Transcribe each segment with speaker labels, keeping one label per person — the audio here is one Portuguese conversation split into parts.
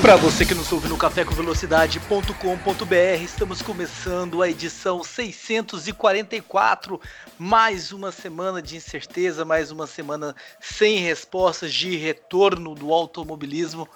Speaker 1: Para você que nos ouve no cafécomvelocidade.com.br, estamos começando a edição 644. Mais uma semana de incerteza, mais uma semana sem respostas de retorno do automobilismo.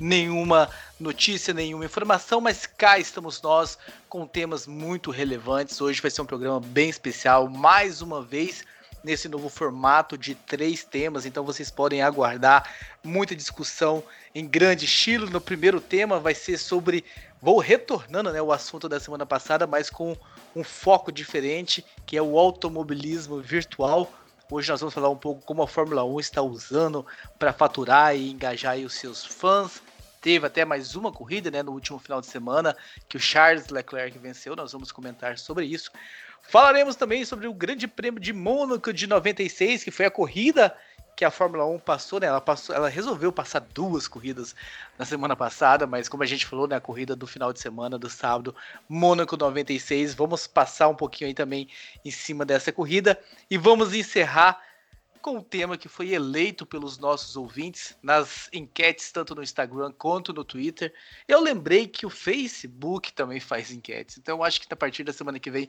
Speaker 1: Nenhuma notícia, nenhuma informação, mas cá estamos nós com temas muito relevantes. Hoje vai ser um programa bem especial, mais uma vez nesse novo formato de três temas, então vocês podem aguardar muita discussão em grande estilo. No primeiro tema vai ser sobre. Vou retornando né, o assunto da semana passada, mas com um foco diferente, que é o automobilismo virtual. Hoje nós vamos falar um pouco como a Fórmula 1 está usando para faturar e engajar os seus fãs. Teve até mais uma corrida né, no último final de semana que o Charles Leclerc venceu. Nós vamos comentar sobre isso. Falaremos também sobre o Grande Prêmio de Mônaco de 96, que foi a corrida que a Fórmula 1 passou, né? Ela, passou, ela resolveu passar duas corridas na semana passada, mas como a gente falou, né? A corrida do final de semana, do sábado, Mônaco 96. Vamos passar um pouquinho aí também em cima dessa corrida e vamos encerrar com o tema que foi eleito pelos nossos ouvintes nas enquetes, tanto no Instagram quanto no Twitter. Eu lembrei que o Facebook também faz enquetes, então acho que a partir da semana que vem,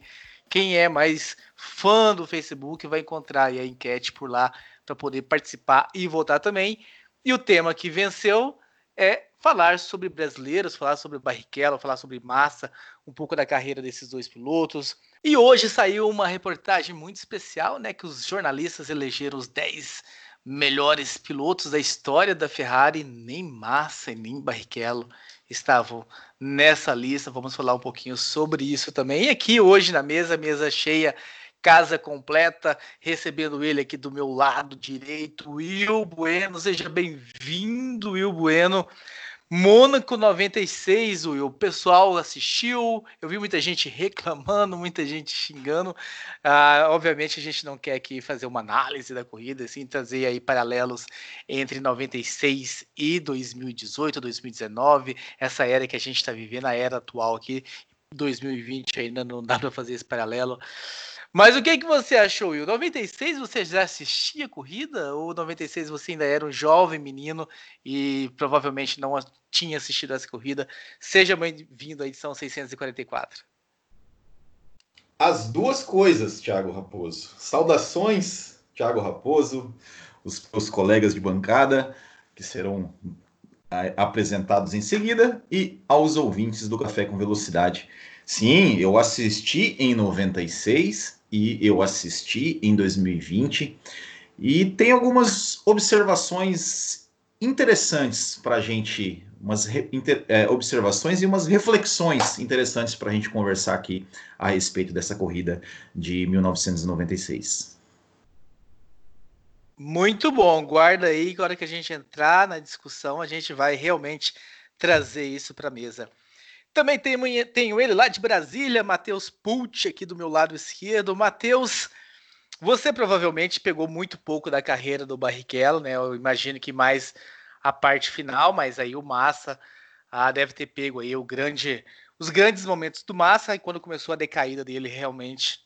Speaker 1: quem é mais fã do Facebook vai encontrar a enquete por lá para poder participar e votar também. E o tema que venceu é falar sobre brasileiros, falar sobre Barrichello, falar sobre Massa, um pouco da carreira desses dois pilotos. E hoje saiu uma reportagem muito especial, né, que os jornalistas elegeram os 10 melhores pilotos da história da Ferrari, nem Massa e nem Barrichello estavam nessa lista. Vamos falar um pouquinho sobre isso também. E aqui hoje na mesa, mesa cheia casa completa, recebendo ele aqui do meu lado direito, Will Bueno. Seja bem-vindo, Will Bueno. Mônaco 96, Will. O pessoal assistiu, eu vi muita gente reclamando, muita gente xingando. Ah, obviamente a gente não quer aqui fazer uma análise da corrida, assim, trazer aí paralelos entre 96 e 2018, 2019, essa era que a gente está vivendo, a era atual aqui. 2020 ainda não dá para fazer esse paralelo. Mas o que, que você achou, Will? 96 você já assistia corrida? Ou 96 você ainda era um jovem menino e provavelmente não tinha assistido essa corrida? Seja bem-vindo à edição 644.
Speaker 2: As duas coisas, Thiago Raposo. Saudações, Thiago Raposo, os, os colegas de bancada, que serão apresentados em seguida, e aos ouvintes do Café com Velocidade. Sim, eu assisti em 96 e eu assisti em 2020 e tem algumas observações interessantes para a gente, umas é, observações e umas reflexões interessantes para a gente conversar aqui a respeito dessa corrida de 1996.
Speaker 1: Muito bom, guarda aí que a hora que a gente entrar na discussão, a gente vai realmente trazer isso para a mesa. Também tenho, tenho ele lá de Brasília, Matheus Pult, aqui do meu lado esquerdo. Matheus, você provavelmente pegou muito pouco da carreira do Barrichello, né? Eu imagino que mais a parte final, mas aí o Massa ah, deve ter pego aí o grande, os grandes momentos do Massa e quando começou a decaída dele realmente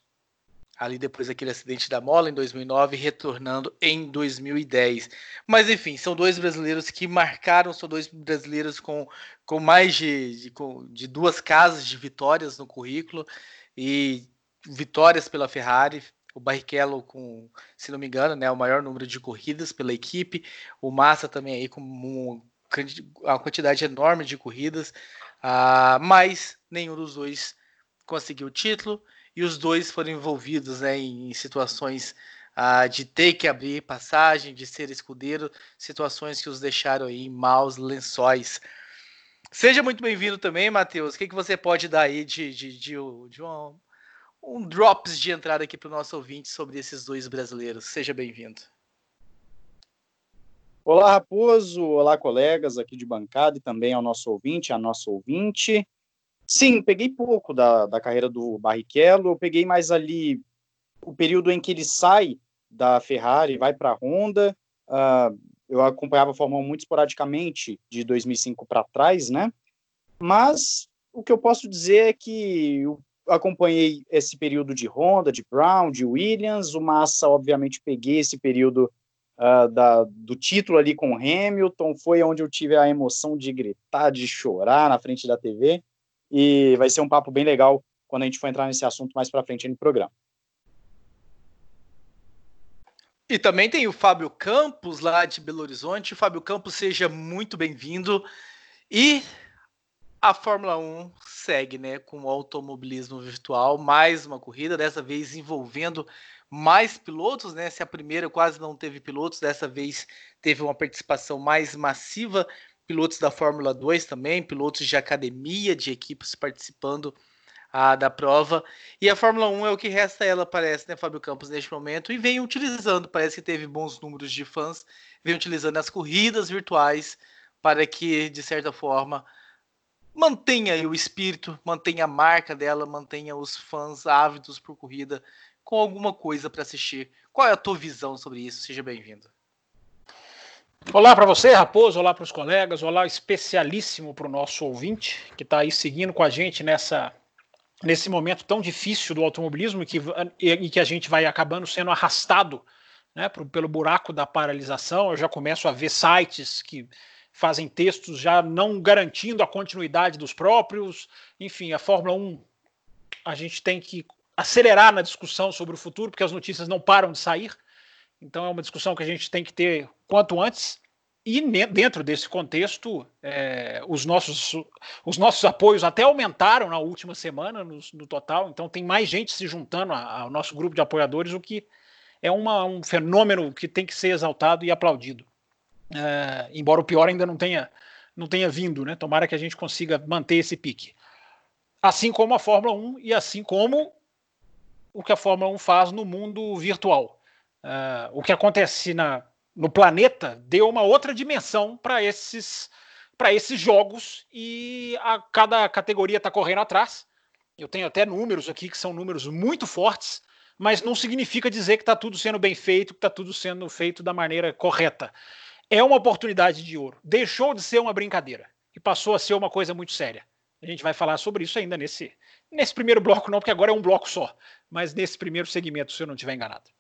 Speaker 1: ali depois daquele acidente da mola em 2009, retornando em 2010. Mas enfim, são dois brasileiros que marcaram, são dois brasileiros com, com mais de, de, de duas casas de vitórias no currículo e vitórias pela Ferrari. O Barrichello com, se não me engano, né, o maior número de corridas pela equipe. O Massa também aí com uma quantidade enorme de corridas, uh, mas nenhum dos dois conseguiu o título e os dois foram envolvidos né, em situações ah, de ter que abrir passagem, de ser escudeiro, situações que os deixaram aí em maus lençóis. Seja muito bem-vindo também, Matheus. O que, que você pode dar aí de, de, de, de um, um drops de entrada aqui para o nosso ouvinte sobre esses dois brasileiros? Seja bem-vindo.
Speaker 3: Olá, Raposo. Olá, colegas aqui de bancada e também ao nosso ouvinte, a nossa ouvinte. Sim, peguei pouco da, da carreira do Barrichello, eu peguei mais ali o período em que ele sai da Ferrari, vai para a Honda, uh, eu acompanhava a Fórmula 1 muito esporadicamente de 2005 para trás, né? Mas o que eu posso dizer é que eu acompanhei esse período de Honda, de Brown, de Williams, o Massa, obviamente, peguei esse período uh, da, do título ali com Hamilton, foi onde eu tive a emoção de gritar, de chorar na frente da TV, e vai ser um papo bem legal quando a gente for entrar nesse assunto mais para frente no programa.
Speaker 1: E também tem o Fábio Campos, lá de Belo Horizonte. Fábio Campos, seja muito bem-vindo. E a Fórmula 1 segue né, com o automobilismo virtual, mais uma corrida, dessa vez envolvendo mais pilotos, né? Se a primeira quase não teve pilotos, dessa vez teve uma participação mais massiva, pilotos da Fórmula 2 também, pilotos de academia, de equipes participando a, da prova. E a Fórmula 1 é o que resta ela, parece, né, Fábio Campos, neste momento, e vem utilizando, parece que teve bons números de fãs, vem utilizando as corridas virtuais para que, de certa forma, mantenha o espírito, mantenha a marca dela, mantenha os fãs ávidos por corrida com alguma coisa para assistir. Qual é a tua visão sobre isso? Seja bem-vindo.
Speaker 4: Olá para você, Raposo, olá para os colegas, olá especialíssimo para o nosso ouvinte que está aí seguindo com a gente nessa nesse momento tão difícil do automobilismo e que, e que a gente vai acabando sendo arrastado né, pro, pelo buraco da paralisação. Eu já começo a ver sites que fazem textos já não garantindo a continuidade dos próprios. Enfim, a Fórmula 1 a gente tem que acelerar na discussão sobre o futuro, porque as notícias não param de sair. Então é uma discussão que a gente tem que ter quanto antes. E dentro desse contexto, é, os, nossos, os nossos apoios até aumentaram na última semana no, no total, então tem mais gente se juntando ao nosso grupo de apoiadores, o que é uma, um fenômeno que tem que ser exaltado e aplaudido. É, embora o pior ainda não tenha, não tenha vindo, né? Tomara que a gente consiga manter esse pique. Assim como a Fórmula 1 e assim como o que a Fórmula 1 faz no mundo virtual. Uh, o que acontece na, no planeta deu uma outra dimensão para esses para esses jogos e a cada categoria está correndo atrás. Eu tenho até números aqui que são números muito fortes, mas não significa dizer que está tudo sendo bem feito, que está tudo sendo feito da maneira correta. É uma oportunidade de ouro. Deixou de ser uma brincadeira e passou a ser uma coisa muito séria. A gente vai falar sobre isso ainda nesse, nesse primeiro bloco, não, porque agora é um bloco só, mas nesse primeiro segmento, se eu não estiver enganado.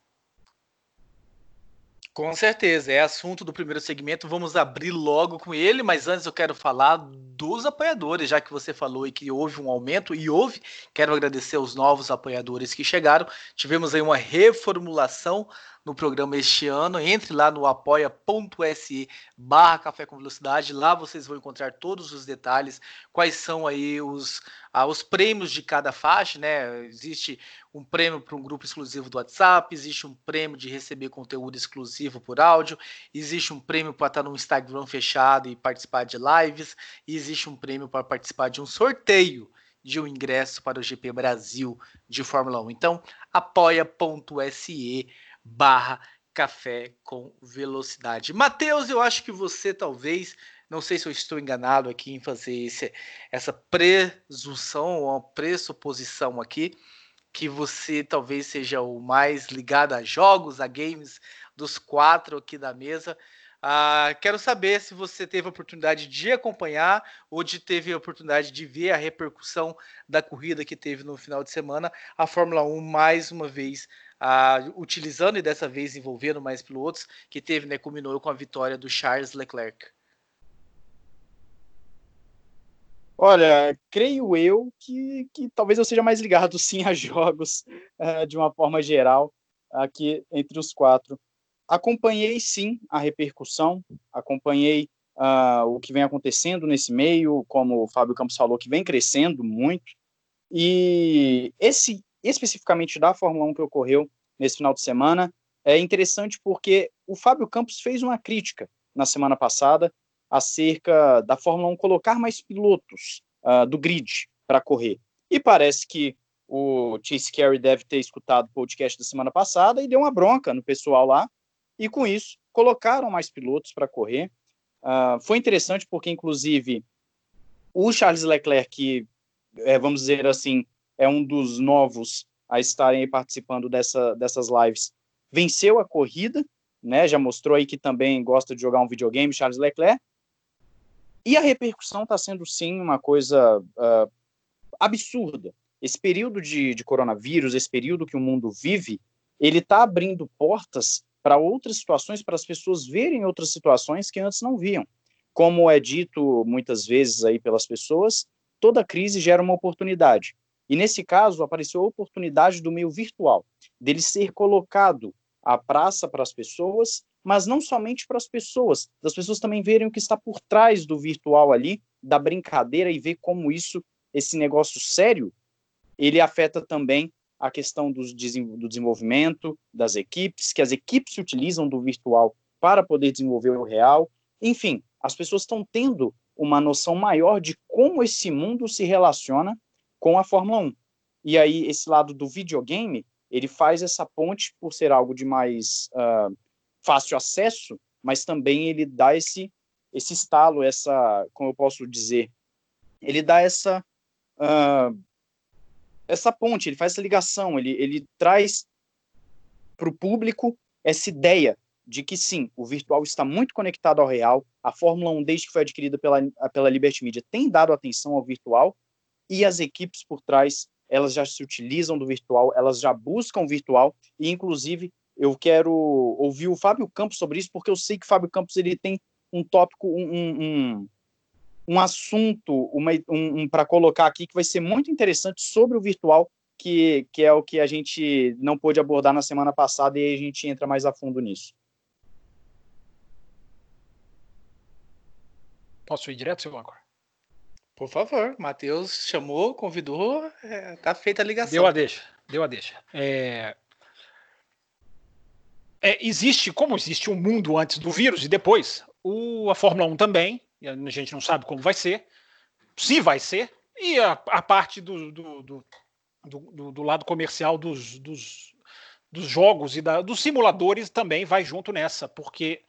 Speaker 1: Com certeza, é assunto do primeiro segmento. Vamos abrir logo com ele, mas antes eu quero falar dos apoiadores, já que você falou e que houve um aumento, e houve. Quero agradecer aos novos apoiadores que chegaram. Tivemos aí uma reformulação no programa este ano. Entre lá no apoia.se barra Café com Velocidade. Lá vocês vão encontrar todos os detalhes, quais são aí os, ah, os prêmios de cada faixa, né? Existe um prêmio para um grupo exclusivo do WhatsApp, existe um prêmio de receber conteúdo exclusivo por áudio, existe um prêmio para estar no Instagram fechado e participar de lives, e existe um prêmio para participar de um sorteio de um ingresso para o GP Brasil de Fórmula 1. Então, apoia.se barra café com velocidade. Matheus, eu acho que você talvez, não sei se eu estou enganado aqui em fazer esse, essa presunção ou pressuposição aqui, que você talvez seja o mais ligado a jogos, a games dos quatro aqui da mesa. Ah, quero saber se você teve a oportunidade de acompanhar ou de teve a oportunidade de ver a repercussão da corrida que teve no final de semana. A Fórmula 1 mais uma vez utilizando e dessa vez envolvendo mais pilotos, que teve, né, culminou com a vitória do Charles Leclerc.
Speaker 3: Olha, creio eu que, que talvez eu seja mais ligado sim a jogos uh, de uma forma geral aqui entre os quatro. Acompanhei sim a repercussão, acompanhei uh, o que vem acontecendo nesse meio, como o Fábio Campos falou, que vem crescendo muito. E esse especificamente da Fórmula 1 que ocorreu nesse final de semana, é interessante porque o Fábio Campos fez uma crítica na semana passada acerca da Fórmula 1 colocar mais pilotos uh, do grid para correr. E parece que o Chase Carey deve ter escutado o podcast da semana passada e deu uma bronca no pessoal lá, e com isso colocaram mais pilotos para correr. Uh, foi interessante porque, inclusive, o Charles Leclerc, que é, vamos dizer assim, é um dos novos a estarem participando dessa, dessas lives, venceu a corrida, né? Já mostrou aí que também gosta de jogar um videogame, Charles Leclerc. E a repercussão está sendo sim uma coisa uh, absurda. Esse período de, de coronavírus, esse período que o mundo vive, ele está abrindo portas para outras situações, para as pessoas verem outras situações que antes não viam. Como é dito muitas vezes aí pelas pessoas, toda crise gera uma oportunidade. E nesse caso apareceu a oportunidade do meio virtual, dele ser colocado à praça para as pessoas, mas não somente para as pessoas, das pessoas também verem o que está por trás do virtual ali, da brincadeira e ver como isso, esse negócio sério, ele afeta também a questão do, do desenvolvimento das equipes, que as equipes se utilizam do virtual para poder desenvolver o real. Enfim, as pessoas estão tendo uma noção maior de como esse mundo se relaciona com a Fórmula 1. E aí, esse lado do videogame, ele faz essa ponte por ser algo de mais uh, fácil acesso, mas também ele dá esse, esse estalo, essa, como eu posso dizer, ele dá essa uh, essa ponte, ele faz essa ligação, ele, ele traz para o público essa ideia de que sim, o virtual está muito conectado ao real. A Fórmula 1, desde que foi adquirida pela, pela Liberty Media, tem dado atenção ao virtual e as equipes por trás, elas já se utilizam do virtual, elas já buscam o virtual e, inclusive, eu quero ouvir o Fábio Campos sobre isso, porque eu sei que o Fábio Campos ele tem um tópico, um, um, um assunto uma, um, um para colocar aqui que vai ser muito interessante sobre o virtual, que, que é o que a gente não pôde abordar na semana passada e a gente entra mais a fundo nisso.
Speaker 4: Posso ir direto, seu?
Speaker 1: Por favor, Matheus chamou, convidou, é, tá feita a ligação.
Speaker 4: Deu a deixa, deu a deixa. É... É, existe, como existe um mundo antes do vírus e depois, o, a Fórmula 1 também, a gente não sabe como vai ser, se vai ser, e a, a parte do, do, do, do, do lado comercial dos, dos, dos jogos e da, dos simuladores também vai junto nessa, porque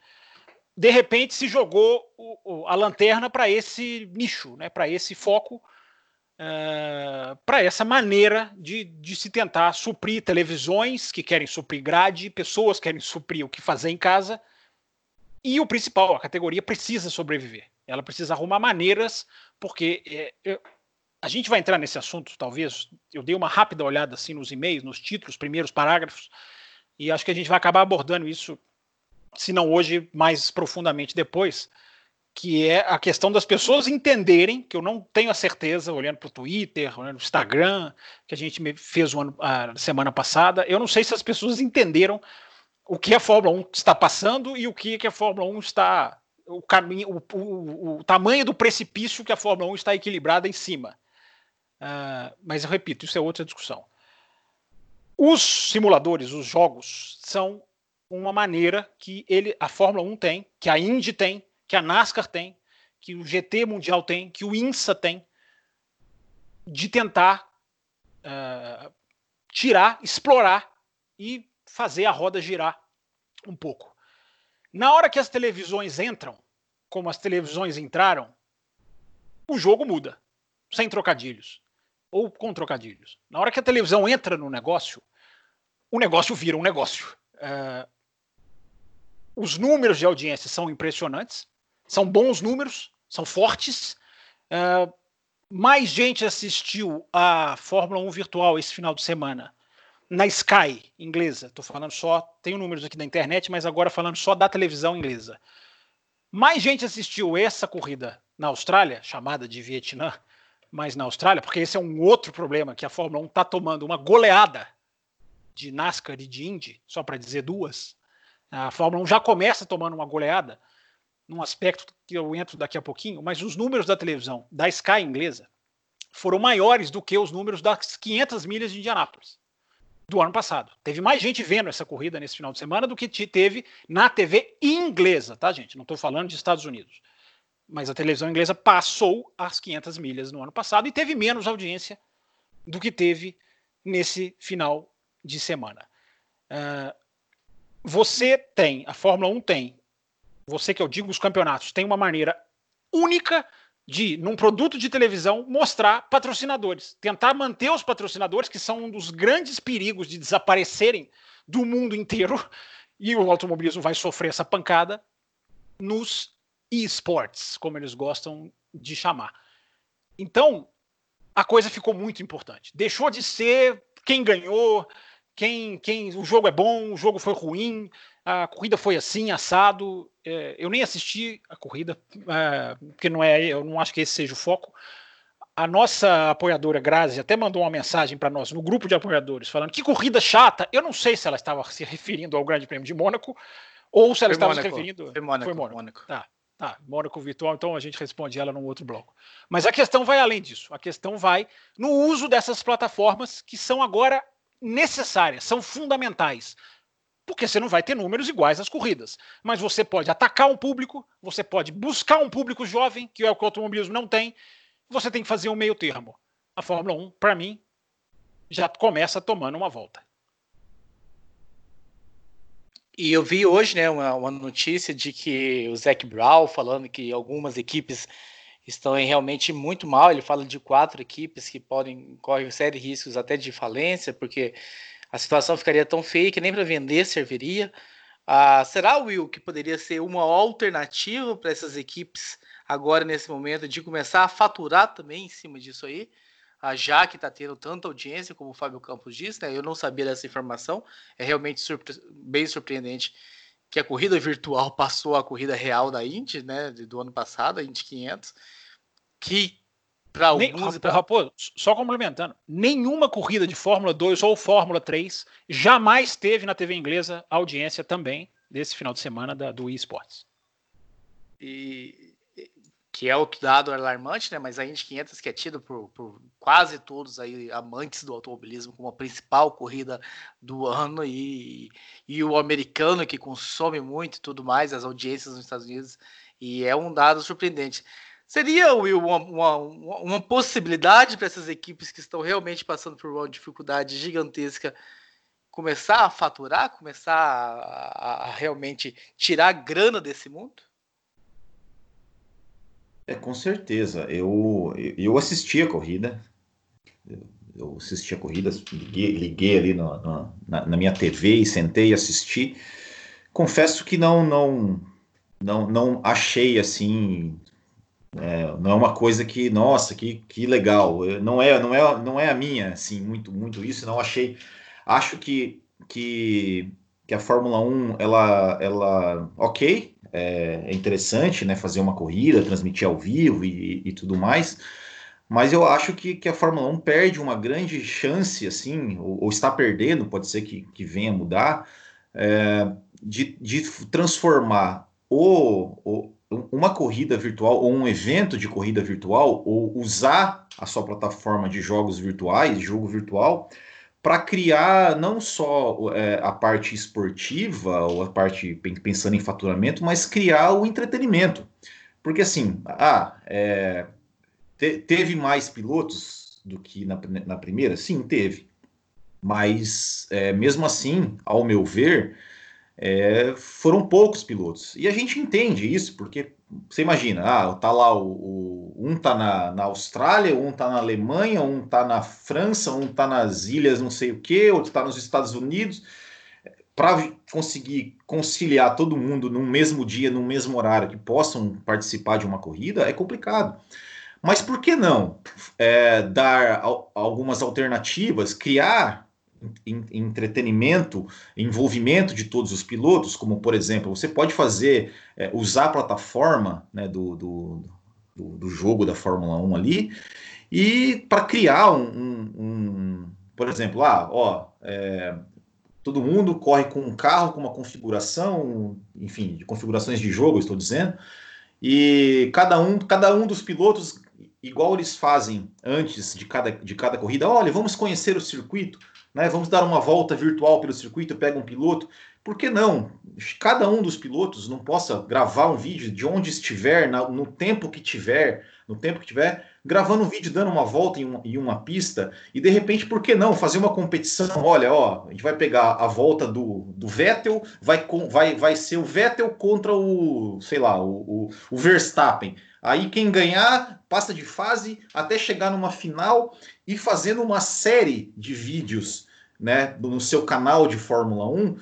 Speaker 4: de repente se jogou o, o, a lanterna para esse nicho, né, para esse foco, uh, eh, para essa maneira de, de se tentar suprir televisões que querem suprir grade, pessoas que querem suprir o que fazer em casa, e o principal, a categoria precisa sobreviver. Ela precisa arrumar maneiras, porque é, eu, a gente vai entrar nesse assunto, talvez. Eu dei uma rápida olhada assim nos e-mails, nos títulos, primeiros parágrafos, e acho que a gente vai acabar abordando isso se não hoje, mais profundamente depois, que é a questão das pessoas entenderem, que eu não tenho a certeza, olhando para o Twitter, olhando para o Instagram, que a gente fez ano, a semana passada, eu não sei se as pessoas entenderam o que a Fórmula 1 está passando e o que, que a Fórmula 1 está. O, caminho, o, o, o tamanho do precipício que a Fórmula 1 está equilibrada em cima. Uh, mas eu repito, isso é outra discussão. Os simuladores, os jogos, são uma maneira que ele, a Fórmula 1 tem, que a Indy tem, que a NASCAR tem, que o GT Mundial tem, que o INSA tem, de tentar uh, tirar, explorar e fazer a roda girar um pouco. Na hora que as televisões entram, como as televisões entraram, o jogo muda, sem trocadilhos ou com trocadilhos. Na hora que a televisão entra no negócio, o negócio vira um negócio. Uh, os números de audiência são impressionantes, são bons números, são fortes. Uh, mais gente assistiu a Fórmula 1 virtual esse final de semana na Sky inglesa. Estou falando só, tenho números aqui da internet, mas agora falando só da televisão inglesa. Mais gente assistiu essa corrida na Austrália, chamada de Vietnã, mas na Austrália, porque esse é um outro problema que a Fórmula 1 está tomando uma goleada de NASCAR e de Indy, só para dizer duas, a Fórmula 1 já começa tomando uma goleada, num aspecto que eu entro daqui a pouquinho, mas os números da televisão da Sky inglesa foram maiores do que os números das 500 milhas de Indianápolis do ano passado. Teve mais gente vendo essa corrida nesse final de semana do que teve na TV inglesa, tá, gente? Não estou falando de Estados Unidos. Mas a televisão inglesa passou as 500 milhas no ano passado e teve menos audiência do que teve nesse final de semana. Uh, você tem, a Fórmula 1 tem, você que eu digo os campeonatos, tem uma maneira única de, num produto de televisão, mostrar patrocinadores, tentar manter os patrocinadores, que são um dos grandes perigos de desaparecerem do mundo inteiro, e o automobilismo vai sofrer essa pancada nos esportes, como eles gostam de chamar. Então, a coisa ficou muito importante. Deixou de ser quem ganhou, quem, quem o jogo é bom, o jogo foi ruim, a corrida foi assim, assado. É, eu nem assisti a corrida, é, porque não é, eu não acho que esse seja o foco. A nossa apoiadora Grazi até mandou uma mensagem para nós no grupo de apoiadores, falando que corrida chata. Eu não sei se ela estava se referindo ao Grande Prêmio de Mônaco ou se ela foi estava Mônaco. se referindo.
Speaker 1: Foi Mônaco. Foi Mônaco. Mônaco.
Speaker 4: Tá, tá. Mônaco virtual, então a gente responde ela num outro bloco. Mas a questão vai além disso. A questão vai no uso dessas plataformas que são agora necessárias, são fundamentais porque você não vai ter números iguais às corridas. Mas você pode atacar um público, você pode buscar um público jovem, que é o que o automobilismo não tem. Você tem que fazer um meio termo. A Fórmula 1, para mim, já começa tomando uma volta.
Speaker 1: E eu vi hoje né, uma, uma notícia de que o Zac Brown falando que algumas equipes estão realmente muito mal. Ele fala de quatro equipes que podem correr sérios riscos até de falência, porque a situação ficaria tão feia que nem para vender serviria. Ah, será, Will, que poderia ser uma alternativa para essas equipes agora, nesse momento, de começar a faturar também em cima disso aí? Ah, já que está tendo tanta audiência, como o Fábio Campos disse, né? eu não sabia dessa informação, é realmente surpre bem surpreendente que a corrida virtual passou a corrida real da Indy, né, do ano passado, a Indy 500, que
Speaker 4: para alguns. pra... Raposo, só complementando, nenhuma corrida de Fórmula 2 ou Fórmula 3 jamais teve na TV inglesa audiência também desse final de semana da, do eSports.
Speaker 1: E que é o dado alarmante, né? Mas a Indy 500 que é tido por, por, quase todos aí amantes do automobilismo como a principal corrida do ano e, e o americano que consome muito e tudo mais, as audiências nos Estados Unidos e é um dado surpreendente. Seria, Will, uma, uma, uma possibilidade para essas equipes que estão realmente passando por uma dificuldade gigantesca começar a faturar, começar a, a realmente tirar grana desse mundo?
Speaker 2: É, com certeza. Eu, eu assisti a corrida. Eu assisti a corrida, liguei, liguei ali no, no, na, na, minha TV e sentei e assisti. Confesso que não, não, não, não achei assim é, não é uma coisa que, nossa, que, que legal. Não é, não é, não é a minha, assim, muito, muito isso. Não achei. Acho que, que, que a Fórmula 1, ela, ela, ok, é, é interessante, né, fazer uma corrida, transmitir ao vivo e, e tudo mais. Mas eu acho que, que a Fórmula 1 perde uma grande chance, assim, ou, ou está perdendo, pode ser que, que venha mudar, é, de, de transformar o, o uma corrida virtual ou um evento de corrida virtual ou usar a sua plataforma de jogos virtuais, jogo virtual, para criar não só é, a parte esportiva ou a parte pensando em faturamento, mas criar o entretenimento. Porque assim, ah, é, te, teve mais pilotos do que na, na primeira? Sim, teve. Mas é, mesmo assim, ao meu ver, é, foram poucos pilotos. E a gente entende isso, porque você imagina, ah, tá lá o, o um tá na, na, Austrália, um tá na Alemanha, um tá na França, um tá nas ilhas não sei o que, outro tá nos Estados Unidos. Para conseguir conciliar todo mundo no mesmo dia, no mesmo horário, que possam participar de uma corrida, é complicado. Mas por que não é, dar algumas alternativas, criar entretenimento, envolvimento de todos os pilotos, como por exemplo, você pode fazer, é, usar a plataforma né, do, do, do, do, jogo da Fórmula 1 ali, e para criar um, um, um, por exemplo, ah, ó, é, todo mundo corre com um carro com uma configuração, enfim, de configurações de jogo, estou dizendo, e cada um, cada um dos pilotos, igual eles fazem antes de cada, de cada corrida, olha, vamos conhecer o circuito, né? Vamos dar uma volta virtual pelo circuito, pega um piloto. Por que não? Cada um dos pilotos não possa gravar um vídeo de onde estiver, no tempo que tiver, no tempo que tiver, gravando um vídeo dando uma volta em uma, em uma, pista e de repente, por que não fazer uma competição? Olha, ó, a gente vai pegar a volta do, do Vettel, vai, vai, vai ser o Vettel contra o, sei lá, o, o, o Verstappen. Aí quem ganhar passa de fase até chegar numa final e fazendo uma série de vídeos né, no seu canal de Fórmula 1,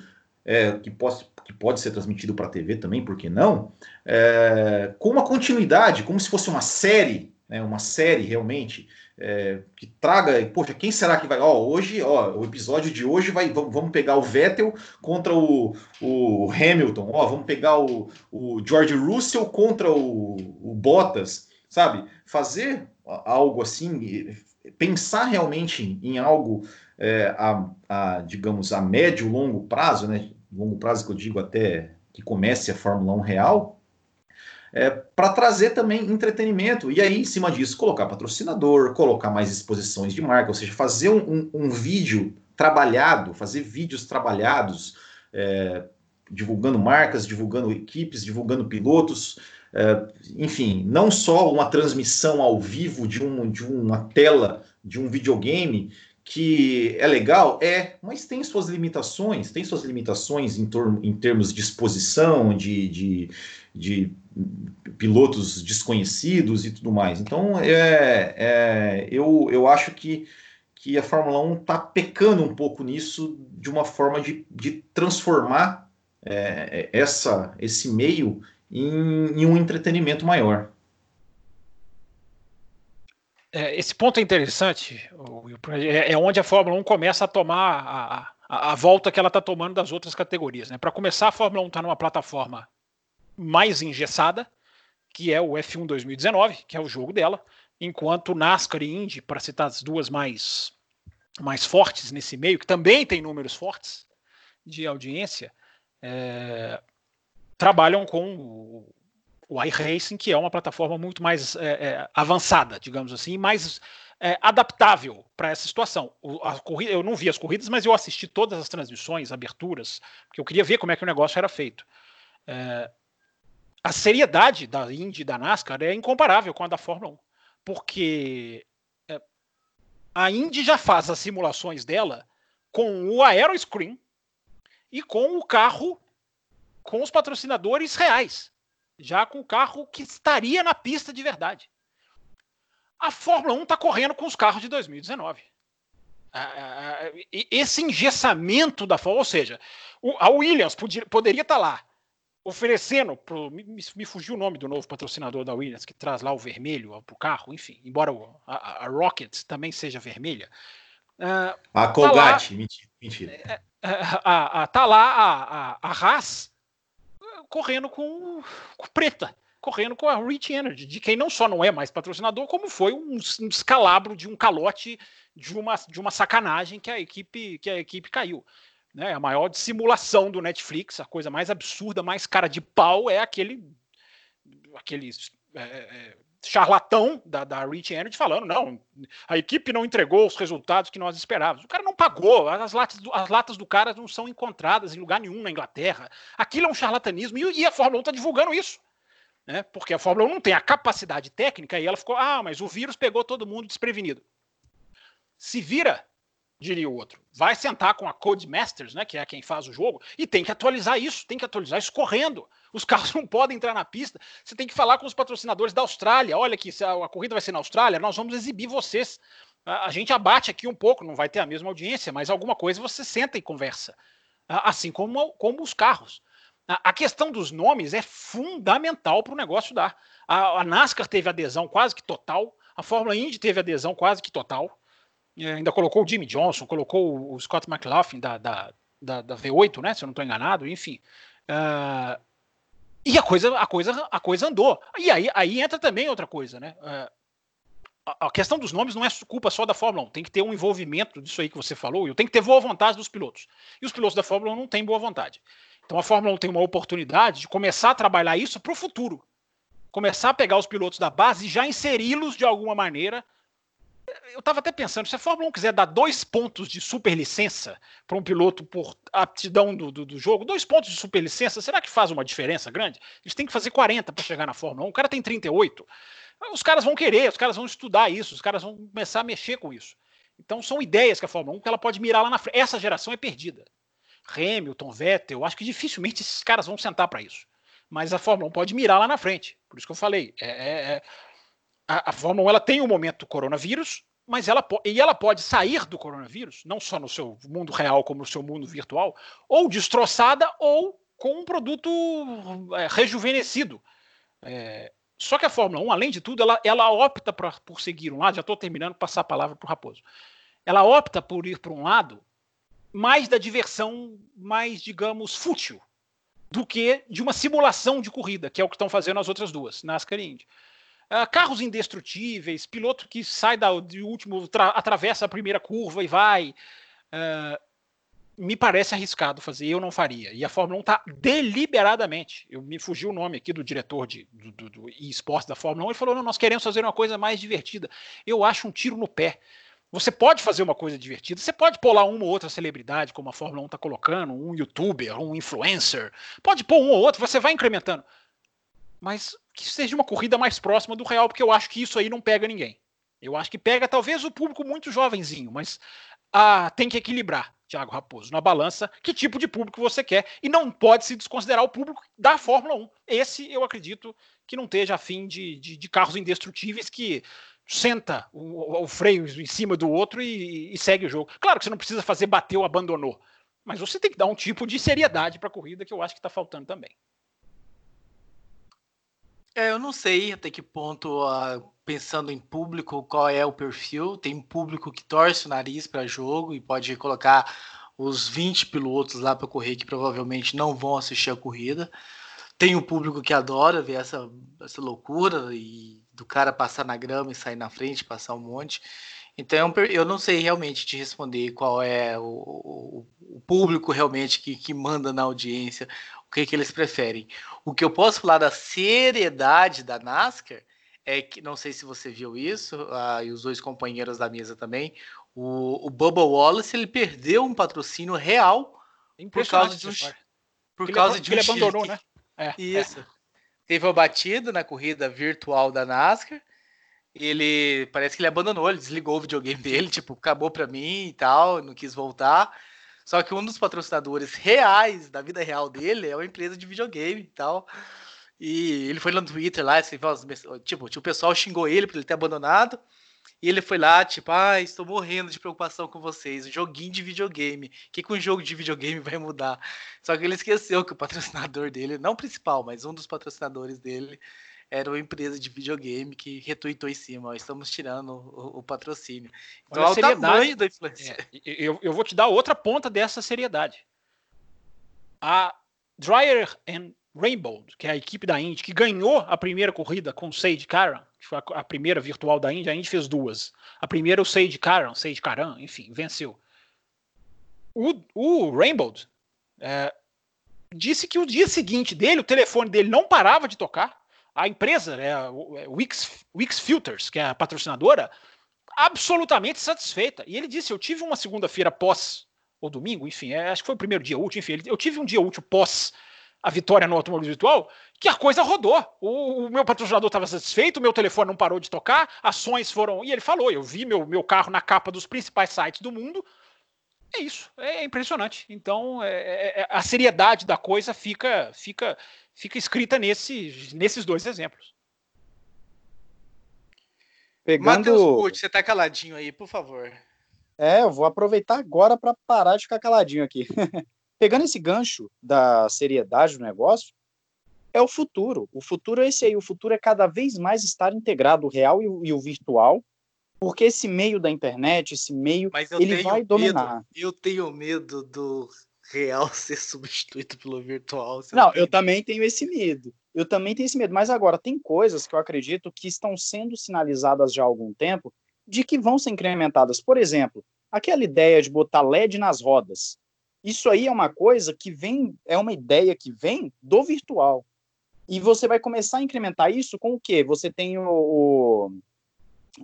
Speaker 2: é, que, pode, que pode ser transmitido para a TV também, por que não? É, com uma continuidade, como se fosse uma série, né, uma série realmente, é, que traga, poxa, quem será que vai? Ó, hoje, ó, o episódio de hoje vai, vamos, vamos pegar o Vettel contra o, o Hamilton, ó, vamos pegar o, o George Russell contra o, o Bottas, sabe? Fazer algo assim, pensar realmente em algo é, a, a, digamos, a médio longo prazo, né? Longo prazo que eu digo até que comece a Fórmula 1 real, é, para trazer também entretenimento. E aí, em cima disso, colocar patrocinador, colocar mais exposições de marca, ou seja, fazer um, um, um vídeo trabalhado, fazer vídeos trabalhados, é, divulgando marcas, divulgando equipes, divulgando pilotos. É, enfim, não só uma transmissão ao vivo de, um, de uma tela de um videogame que é legal, é, mas tem suas limitações, tem suas limitações em, torno, em termos de exposição, de, de, de pilotos desconhecidos e tudo mais. Então, é, é, eu, eu acho que, que a Fórmula 1 está pecando um pouco nisso, de uma forma de, de transformar é, essa, esse meio em, em um entretenimento maior.
Speaker 4: É, esse ponto é interessante, é, é onde a Fórmula 1 começa a tomar a, a, a volta que ela está tomando das outras categorias. Né? Para começar, a Fórmula 1 está numa plataforma mais engessada, que é o F1 2019, que é o jogo dela, enquanto NASCAR e Indy, para citar as duas mais, mais fortes nesse meio, que também tem números fortes de audiência, é, trabalham com o, o iRacing, que é uma plataforma muito mais é, é, avançada, digamos assim, mais é, adaptável para essa situação. O, corrida, eu não vi as corridas, mas eu assisti todas as transmissões, aberturas, porque eu queria ver como é que o negócio era feito. É, a seriedade da Indy da NASCAR é incomparável com a da Fórmula 1, porque é, a Indy já faz as simulações dela com o Aeroscreen e com o carro com os patrocinadores reais, já com o carro que estaria na pista de verdade. A Fórmula 1 está correndo com os carros de 2019. Esse engessamento da Fórmula, ou seja, a Williams podia, poderia estar tá lá oferecendo pro, me, me, fugiu o nome do novo patrocinador da Williams que traz lá o vermelho para o carro, enfim, embora a, a, Rocket também seja vermelha.
Speaker 2: Uh, a Colgate, tá mentira. mentira. É, é,
Speaker 4: a, a, tá lá a, a, a Haas correndo com, com preta, correndo com a Rich Energy, de quem não só não é mais patrocinador, como foi um, um descalabro de um calote de uma, de uma sacanagem que a equipe que a equipe caiu. Né? A maior dissimulação do Netflix, a coisa mais absurda, mais cara de pau é aquele, aquele é, é, charlatão da, da Rich Energy falando: não, a equipe não entregou os resultados que nós esperávamos. O cara não pagou, as latas, do, as latas do cara não são encontradas em lugar nenhum na Inglaterra. Aquilo é um charlatanismo e, e a Fórmula 1 está divulgando isso. Né? Porque a Fórmula 1 não tem a capacidade técnica e ela ficou: ah, mas o vírus pegou todo mundo desprevenido. Se vira diria o outro. Vai sentar com a Codemasters, né, que é quem faz o jogo, e tem que atualizar isso, tem que atualizar isso correndo. Os carros não podem entrar na pista. Você tem que falar com os patrocinadores da Austrália. Olha aqui, se a, corrida vai ser na Austrália, nós vamos exibir vocês. A, gente abate aqui um pouco, não vai ter a mesma audiência, mas alguma coisa você senta e conversa. assim como, como os carros. A, a questão dos nomes é fundamental para o negócio dar. A, a NASCAR teve adesão quase que total, a Fórmula Indy teve adesão quase que total. Ainda colocou o Jimmy Johnson, colocou o Scott McLaughlin da, da, da, da V8, né? Se eu não estou enganado, enfim. Uh, e a coisa, a coisa, a coisa andou. E aí, aí entra também outra coisa, né? Uh, a, a questão dos nomes não é culpa só da Fórmula 1, tem que ter um envolvimento disso aí que você falou, e tem que ter boa vontade dos pilotos. E os pilotos da Fórmula 1 não têm boa vontade. Então a Fórmula 1 tem uma oportunidade de começar a trabalhar isso para o futuro. Começar a pegar os pilotos da base e já inseri-los de alguma maneira eu estava até pensando, se a Fórmula 1 quiser dar dois pontos de superlicença para um piloto por aptidão do, do, do, jogo, dois pontos de superlicença, será que faz uma diferença grande? Eles têm que fazer 40 para chegar na Fórmula 1, o cara tem 38. Os caras vão querer, os caras vão estudar isso, os caras vão começar a mexer com isso. Então são ideias que a Fórmula 1 que ela pode mirar lá na frente. Essa geração é perdida. Hamilton, Vettel, acho que dificilmente esses caras vão sentar para isso. Mas a Fórmula 1 pode mirar lá na frente. Por isso que eu falei. É, é, é a, a, Fórmula 1 ela tem o momento do coronavírus, mas ela, e ela pode sair do coronavírus, não só no seu mundo real, como no seu mundo virtual, ou destroçada ou com um produto é, rejuvenescido. É, só que a Fórmula 1, além de tudo, ela, ela opta pra, por seguir um lado, já estou terminando, passar a palavra para o Raposo. Ela opta por ir para um lado mais da diversão, mais, digamos, fútil, do que de uma simulação de corrida, que é o que estão fazendo as outras duas, NASCAR e Indy. Uh, carros indestrutíveis, piloto que sai da, do último, atravessa a primeira curva e vai. Uh, me parece arriscado fazer, eu não faria. E a Fórmula 1 está deliberadamente. Eu me fugiu o nome aqui do diretor de, do, do, do esportes da Fórmula 1. Ele falou: não, nós queremos fazer uma coisa mais divertida. Eu acho um tiro no pé. Você pode fazer uma coisa divertida, você pode pular uma ou outra celebridade, como a Fórmula 1 está colocando, um youtuber, um influencer, pode pôr um ou outro, você vai incrementando. Mas que seja uma corrida mais próxima do real, porque eu acho que isso aí não pega ninguém. Eu acho que pega talvez o público muito jovenzinho, mas ah, tem que equilibrar. Thiago Raposo, na balança, que tipo de público você quer. E não pode se desconsiderar o público da Fórmula 1. Esse eu acredito que não esteja afim de, de, de carros indestrutíveis que senta o, o, freio em cima do outro e, e, segue o jogo. Claro que você não precisa fazer bateu, abandonou. Mas você tem que dar um tipo de seriedade para a corrida que eu acho que está faltando também.
Speaker 1: É, eu não sei até que ponto, uh, pensando em público, qual é o perfil. Tem público que torce o nariz para jogo e pode colocar os 20 pilotos lá para correr que provavelmente não vão assistir a corrida. Tem o um público que adora ver essa, essa loucura e do cara passar na grama e sair na frente, passar um monte. Então eu não sei realmente te responder qual é o, o, o público realmente que, que manda na audiência, o que, que eles preferem. O que eu posso falar da seriedade da NASCAR é que, não sei se você viu isso, uh, e os dois companheiros da mesa também, o, o Bubba Wallace ele perdeu um patrocínio real por causa de um, por causa ele, de um
Speaker 4: ele abandonou, né?
Speaker 1: É, isso. É. Teve uma batida na corrida virtual da NASCAR. Ele parece que ele abandonou, ele desligou o videogame dele, tipo, acabou para mim e tal, não quis voltar. Só que um dos patrocinadores reais da vida real dele é uma empresa de videogame e tal. E ele foi lá no Twitter lá, escreveu tipo, tipo, o pessoal xingou ele por ele ter abandonado. E ele foi lá, tipo, ah, estou morrendo de preocupação com vocês. Joguinho de videogame. O que, que um jogo de videogame vai mudar? Só que ele esqueceu que o patrocinador dele, não o principal, mas um dos patrocinadores dele, era uma empresa de videogame que retweetou em cima. Ó, estamos tirando o, o patrocínio.
Speaker 4: Então, Olha, o tamanho da influência. É, eu, eu vou te dar outra ponta dessa seriedade. A Dryer and Rainbow, que é a equipe da Indy, que ganhou a primeira corrida com o Sage Karan, que foi a, a, primeira virtual da Indy, a Indy fez duas. A primeira o Sage Karan, Sage Karan, enfim, venceu. O, o Rainbow é, disse que o dia seguinte dele, o telefone dele não parava de tocar, a empresa, né, o Wix, Wix Filters, que é a patrocinadora, absolutamente satisfeita. E ele disse: Eu tive uma segunda-feira pós, ou domingo, enfim, é, acho que foi o primeiro dia útil, enfim, eu tive um dia útil pós a vitória no automóvel virtual, que a coisa rodou. O, o meu patrocinador estava satisfeito, o meu telefone não parou de tocar, ações foram. E ele falou: Eu vi meu, meu carro na capa dos principais sites do mundo. É isso, é impressionante. Então, é, é, é a seriedade da coisa fica, fica, fica escrita nesse, nesses dois exemplos.
Speaker 1: Pegando... Matheus você tá caladinho aí, por favor.
Speaker 3: É, eu vou aproveitar agora para parar de ficar caladinho aqui. Pegando esse gancho da seriedade do negócio, é o futuro. O futuro é esse aí. O futuro é cada vez mais estar integrado o real e o, e o virtual, porque esse meio da internet, esse meio, ele vai dominar.
Speaker 1: Medo, eu tenho medo do real ser substituído pelo virtual.
Speaker 3: Não, eu também tenho esse medo. Eu também tenho esse medo. Mas agora, tem coisas que eu acredito que estão sendo sinalizadas já há algum tempo de que vão ser incrementadas. Por exemplo, aquela ideia de botar LED nas rodas. Isso aí é uma coisa que vem, é uma ideia que vem do virtual. E você vai começar a incrementar isso com o quê? Você tem o, o,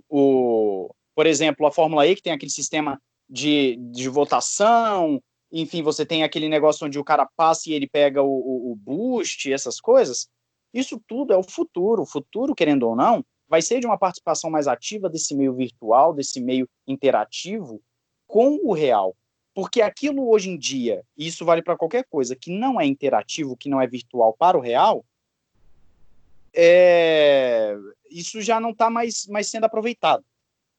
Speaker 3: o por exemplo, a Fórmula E, que tem aquele sistema de, de votação, enfim, você tem aquele negócio onde o cara passa e ele pega o, o, o boost, essas coisas. Isso tudo é o futuro. O futuro, querendo ou não, vai ser de uma participação mais ativa desse meio virtual, desse meio interativo com o real. Porque aquilo hoje em dia, e isso vale para qualquer coisa, que não é interativo, que não é virtual para o real, é... isso já não está mais, mais sendo aproveitado.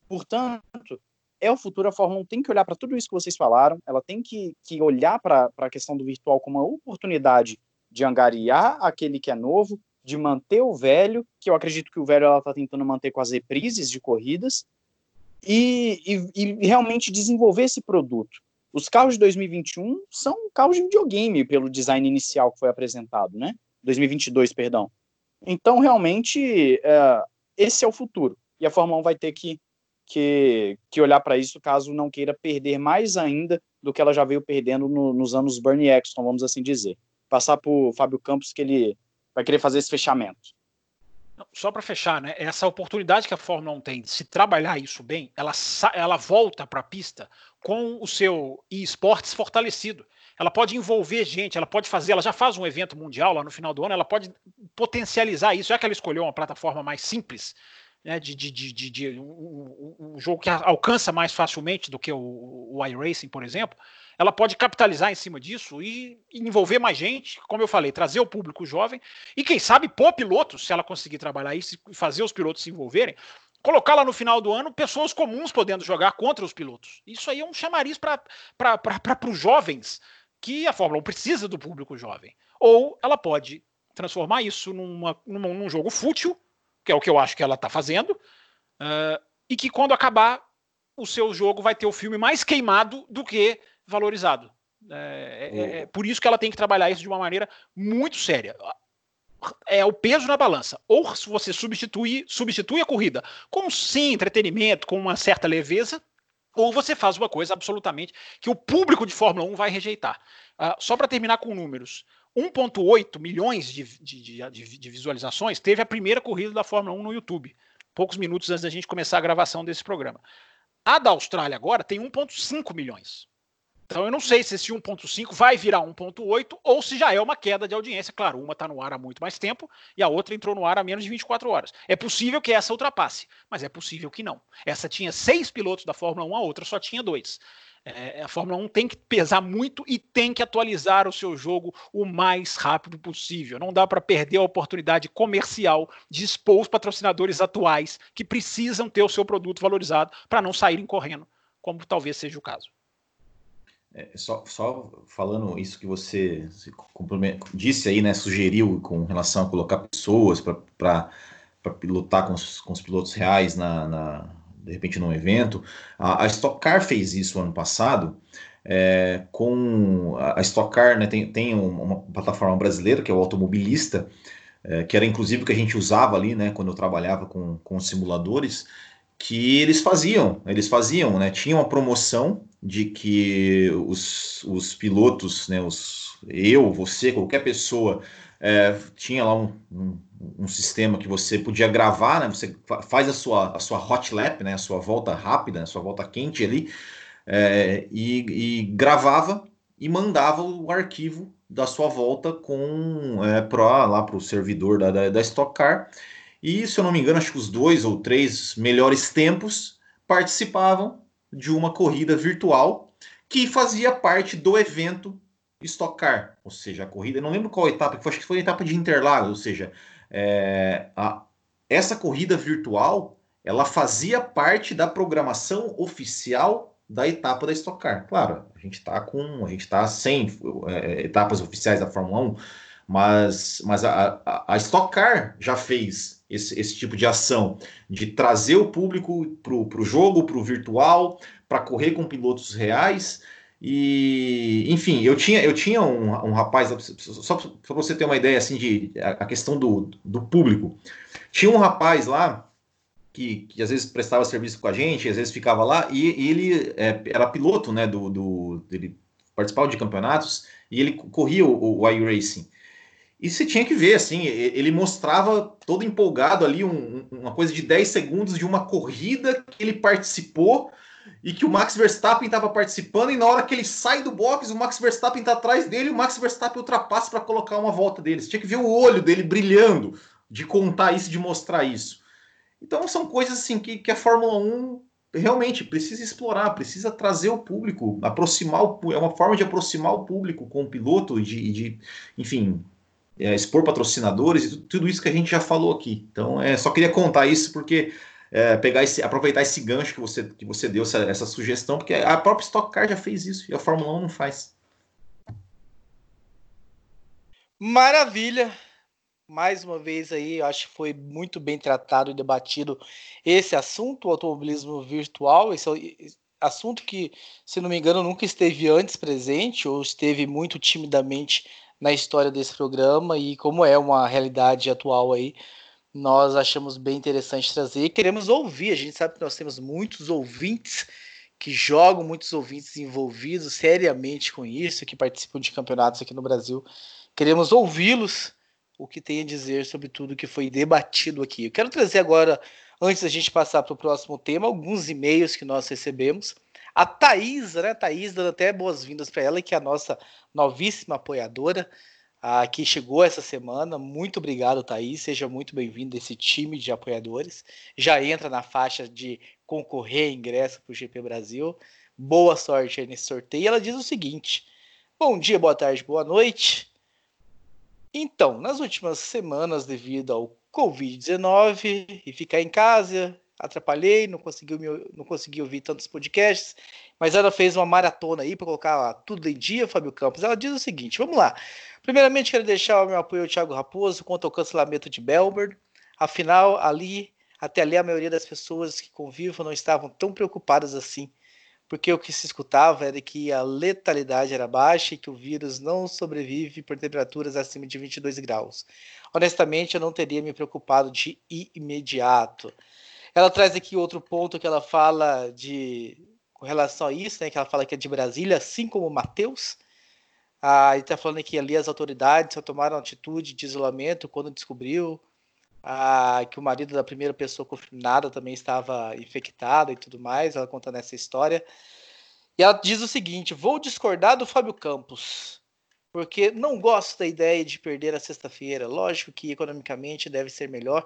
Speaker 3: Portanto, é o futuro, a Fórmula 1 tem que olhar para tudo isso que vocês falaram, ela tem que, que olhar para a questão do virtual como uma oportunidade de angariar aquele que é novo, de manter o velho, que eu acredito que o velho ela está tentando manter com as reprises de corridas, e, e, e realmente desenvolver esse produto. Os carros de 2021 são carros de videogame pelo design inicial que foi apresentado, né? 2022, perdão. Então, realmente, é, esse é o futuro. E a Fórmula 1 vai ter que, que, que olhar para isso caso não queira perder mais ainda do que ela já veio perdendo no, nos anos Bernie Eccleston, vamos assim dizer. Passar por Fábio Campos, que ele vai querer fazer esse fechamento.
Speaker 4: Só para fechar, né? Essa oportunidade que a Fórmula 1 tem de se trabalhar isso bem, ela, ela volta para a pista com o seu esportes fortalecido. Ela pode envolver gente, ela pode fazer, ela já faz um evento mundial lá no final do ano, ela pode potencializar isso, já que ela escolheu uma plataforma mais simples, né, de, de, de, de, um, um, jogo que alcança mais facilmente do que o, o iRacing, por exemplo, ela pode capitalizar em cima disso e envolver mais gente, como eu falei, trazer o público jovem e, quem sabe, pôr pilotos, se ela conseguir trabalhar isso e fazer os pilotos se envolverem, colocar lá no final do ano pessoas comuns podendo jogar contra os pilotos. Isso aí é um chamariz para os jovens, que a Fórmula 1 precisa do público jovem. Ou ela pode transformar isso numa, numa num jogo fútil, que é o que eu acho que ela está fazendo, uh, e que quando acabar o seu jogo vai ter o filme mais queimado do que valorizado. É, é, é, por isso que ela tem que trabalhar isso de uma maneira muito séria. É o peso na balança. Ou se você substitui, substitui a corrida com sim entretenimento, com uma certa leveza, ou você faz uma coisa absolutamente que o público de Fórmula 1 vai rejeitar. Uh, só para terminar com números: 1,8 milhões de, de, de, de, visualizações teve a primeira corrida da Fórmula 1 no YouTube, poucos minutos antes da gente começar a gravação desse programa. A da Austrália agora tem 1,5 milhões. Então eu não sei se esse 1.5 vai virar 1.8 ou se já é uma queda de audiência. Claro, uma está no ar há muito mais tempo e a outra entrou no ar há menos de 24 horas. É possível que essa ultrapasse, mas é possível que não. Essa tinha seis pilotos da Fórmula 1, a outra só tinha dois. É, a Fórmula 1 tem que pesar muito e tem que atualizar o seu jogo o mais rápido possível. Não dá para perder a oportunidade comercial de expor os patrocinadores atuais que precisam ter o seu produto valorizado para não saírem correndo, como talvez seja o caso.
Speaker 2: É, só, só falando isso que você disse aí, né, sugeriu com relação a colocar pessoas para lutar com os, com os pilotos reais na, na, de repente num evento. A, a Stock Car fez isso ano passado. É, com a Stock Car, né, tem, tem uma plataforma brasileira que é o Automobilista, é, que era inclusive o que a gente usava ali, né, quando eu trabalhava com, com simuladores, que eles faziam, eles faziam, né, tinha uma promoção de que os, os pilotos, né, os, eu, você, qualquer pessoa, é, tinha lá um, um, um, sistema que você podia gravar, né, você faz a sua, a sua hot lap, né, a sua volta rápida, a sua volta quente ali, é, e, e, gravava e mandava o arquivo da sua volta com é, pra, lá para o servidor da, da, da Stock Car. E se eu não me engano, acho que os dois ou três melhores tempos participavam de uma corrida virtual que fazia parte do evento Stock Car, ou seja, a corrida, não lembro qual etapa, acho que foi a etapa de Interlagos, ou seja, é, a, essa corrida virtual, ela fazia parte da programação oficial da etapa da Stock Car. Claro, a gente está com, a gente está sem é, etapas oficiais da Fórmula 1, mas, mas a, a, a Stock Car já fez esse, esse tipo de ação, de trazer o público para o jogo, para o virtual, para correr com pilotos reais. E, enfim, eu tinha, eu tinha um, um rapaz, só para você ter uma ideia assim de a, a, questão do, do público. Tinha um rapaz lá que, que às vezes prestava serviço com a gente, às vezes ficava lá, e, e ele é, era piloto, né? Do, do, ele participava de campeonatos e ele corria o, o iRacing. E você tinha que ver, assim, ele mostrava todo empolgado ali, um, uma coisa de 10 segundos de uma corrida que ele participou e que o Max Verstappen estava participando, e na hora que ele sai do box, o Max Verstappen está atrás dele o Max Verstappen ultrapassa para colocar uma volta dele. Você tinha que ver o olho dele brilhando de contar isso, de mostrar isso. Então são coisas assim que, que a Fórmula 1 realmente precisa explorar, precisa trazer o público, aproximar o, é uma forma de aproximar o público com o piloto, de, de enfim, é, expor patrocinadores e tudo isso que a gente já falou aqui. Então, é, só queria contar isso porque é, pegar esse, aproveitar esse gancho que você, que você deu, essa, essa sugestão, porque a própria Stock Car já fez isso e a Fórmula 1 não faz.
Speaker 1: Maravilha! mais uma vez aí, acho que foi muito bem tratado e debatido esse assunto, o automobilismo virtual, esse é assunto que, se não me engano, nunca esteve antes presente ou esteve muito timidamente na história desse programa e como é uma realidade atual aí, nós achamos bem interessante trazer e queremos ouvir. A gente sabe que nós temos muitos ouvintes que jogam, muitos ouvintes envolvidos seriamente com isso, que participam de campeonatos aqui no Brasil. Queremos ouvi-los o que tem a dizer sobre tudo que foi debatido aqui. Eu quero trazer agora, antes da gente passar para o próximo tema, alguns e-mails que nós recebemos. A Thaís, né? Thaís, dando até boas-vindas para ela, que é a nossa novíssima apoiadora, a, que chegou essa semana. Muito obrigado, Thaís. Seja muito bem-vindo a esse time de apoiadores. Já entra na faixa de concorrer ingresso para o GP Brasil. Boa sorte nesse sorteio. E ela diz o seguinte: Bom dia, boa tarde, boa noite. Então, nas últimas semanas, devido ao Covid-19 e ficar em casa, atrapalhei, não consegui, não consegui ouvir tantos podcasts, mas ela fez uma maratona aí para colocar tudo em dia, Fábio Campos. Ela diz o seguinte: vamos lá. Primeiramente, quero deixar o meu apoio ao Thiago Raposo quanto ao cancelamento de Melbourne. Afinal, ali, até ali, a maioria das pessoas que convivam não estavam tão preocupadas assim porque o que se escutava era que a letalidade era baixa e que o vírus não sobrevive por temperaturas acima de 22 graus. Honestamente, eu não teria me preocupado de imediato. Ela traz aqui outro ponto que ela fala de com relação a isso, né, que ela fala que é de Brasília, assim como Mateus. Ah, e está falando que ali as autoridades só tomaram atitude de isolamento quando descobriu a, que o marido da primeira pessoa confinada também estava infectado e tudo mais, ela contando essa história. E ela diz o seguinte: vou discordar do Fábio Campos, porque não gosto da ideia de perder a sexta-feira. Lógico que economicamente deve ser melhor,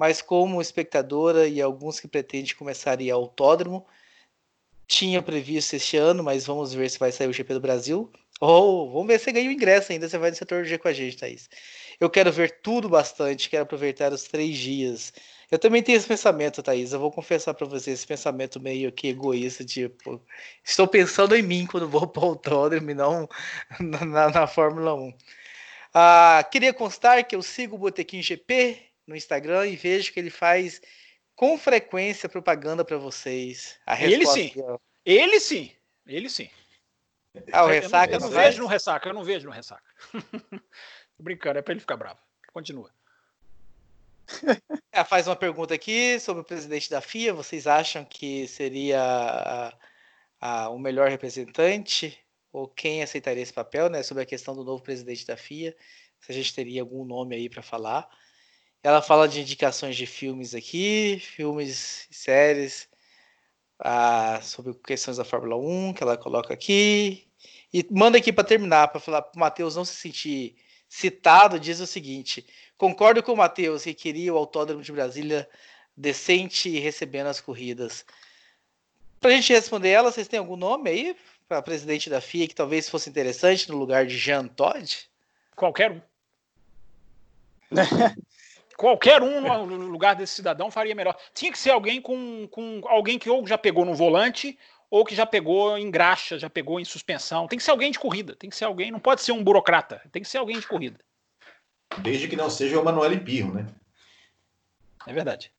Speaker 1: mas como espectadora e alguns que pretendem começar a ir ao autódromo, tinha previsto este ano, mas vamos ver se vai sair o GP do Brasil. Ou oh, vamos ver se você ganha o ingresso ainda, você vai no setor G com a gente, Thaís. Eu quero ver tudo bastante, quero aproveitar os três dias. Eu também tenho esse pensamento, Thaís. Eu vou confessar para você esse pensamento meio que egoísta, tipo, estou pensando em mim quando vou para o autódromo e não na, na, na Fórmula 1. Ah, queria constar que eu sigo o Botequim GP no Instagram e vejo que ele faz com frequência propaganda para vocês.
Speaker 4: ele sim. É... Ele sim. Ele sim.
Speaker 1: Ah, o Ressaca
Speaker 4: eu não, eu não vejo no Ressaca, eu não vejo no Ressaca. Tô brincando, é para ele ficar bravo. Continua.
Speaker 1: É, faz uma pergunta aqui sobre o presidente da FIA. Vocês acham que seria a, a, o melhor representante? Ou quem aceitaria esse papel, né? Sobre a questão do novo presidente da FIA. Se a gente teria algum nome aí para falar. Ela fala de indicações de filmes aqui, filmes e séries ah, sobre questões da Fórmula 1 que ela coloca aqui. E manda aqui para terminar, para falar para o Matheus não se sentir citado, diz o seguinte: concordo com o Matheus que queria o Autódromo de Brasília decente e recebendo as corridas. Para a gente responder ela, vocês têm algum nome aí para presidente da FIA que talvez fosse interessante no lugar de Jean Todt?
Speaker 4: Qualquer um. Qualquer um no lugar desse cidadão faria melhor. Tinha que ser alguém com, com alguém que ou já pegou no volante ou que já pegou em graxa, já pegou em suspensão. Tem que ser alguém de corrida, tem que ser alguém, não pode ser um burocrata, tem que ser alguém de corrida.
Speaker 2: Desde que não seja o Manuel Pirro, né?
Speaker 4: É verdade.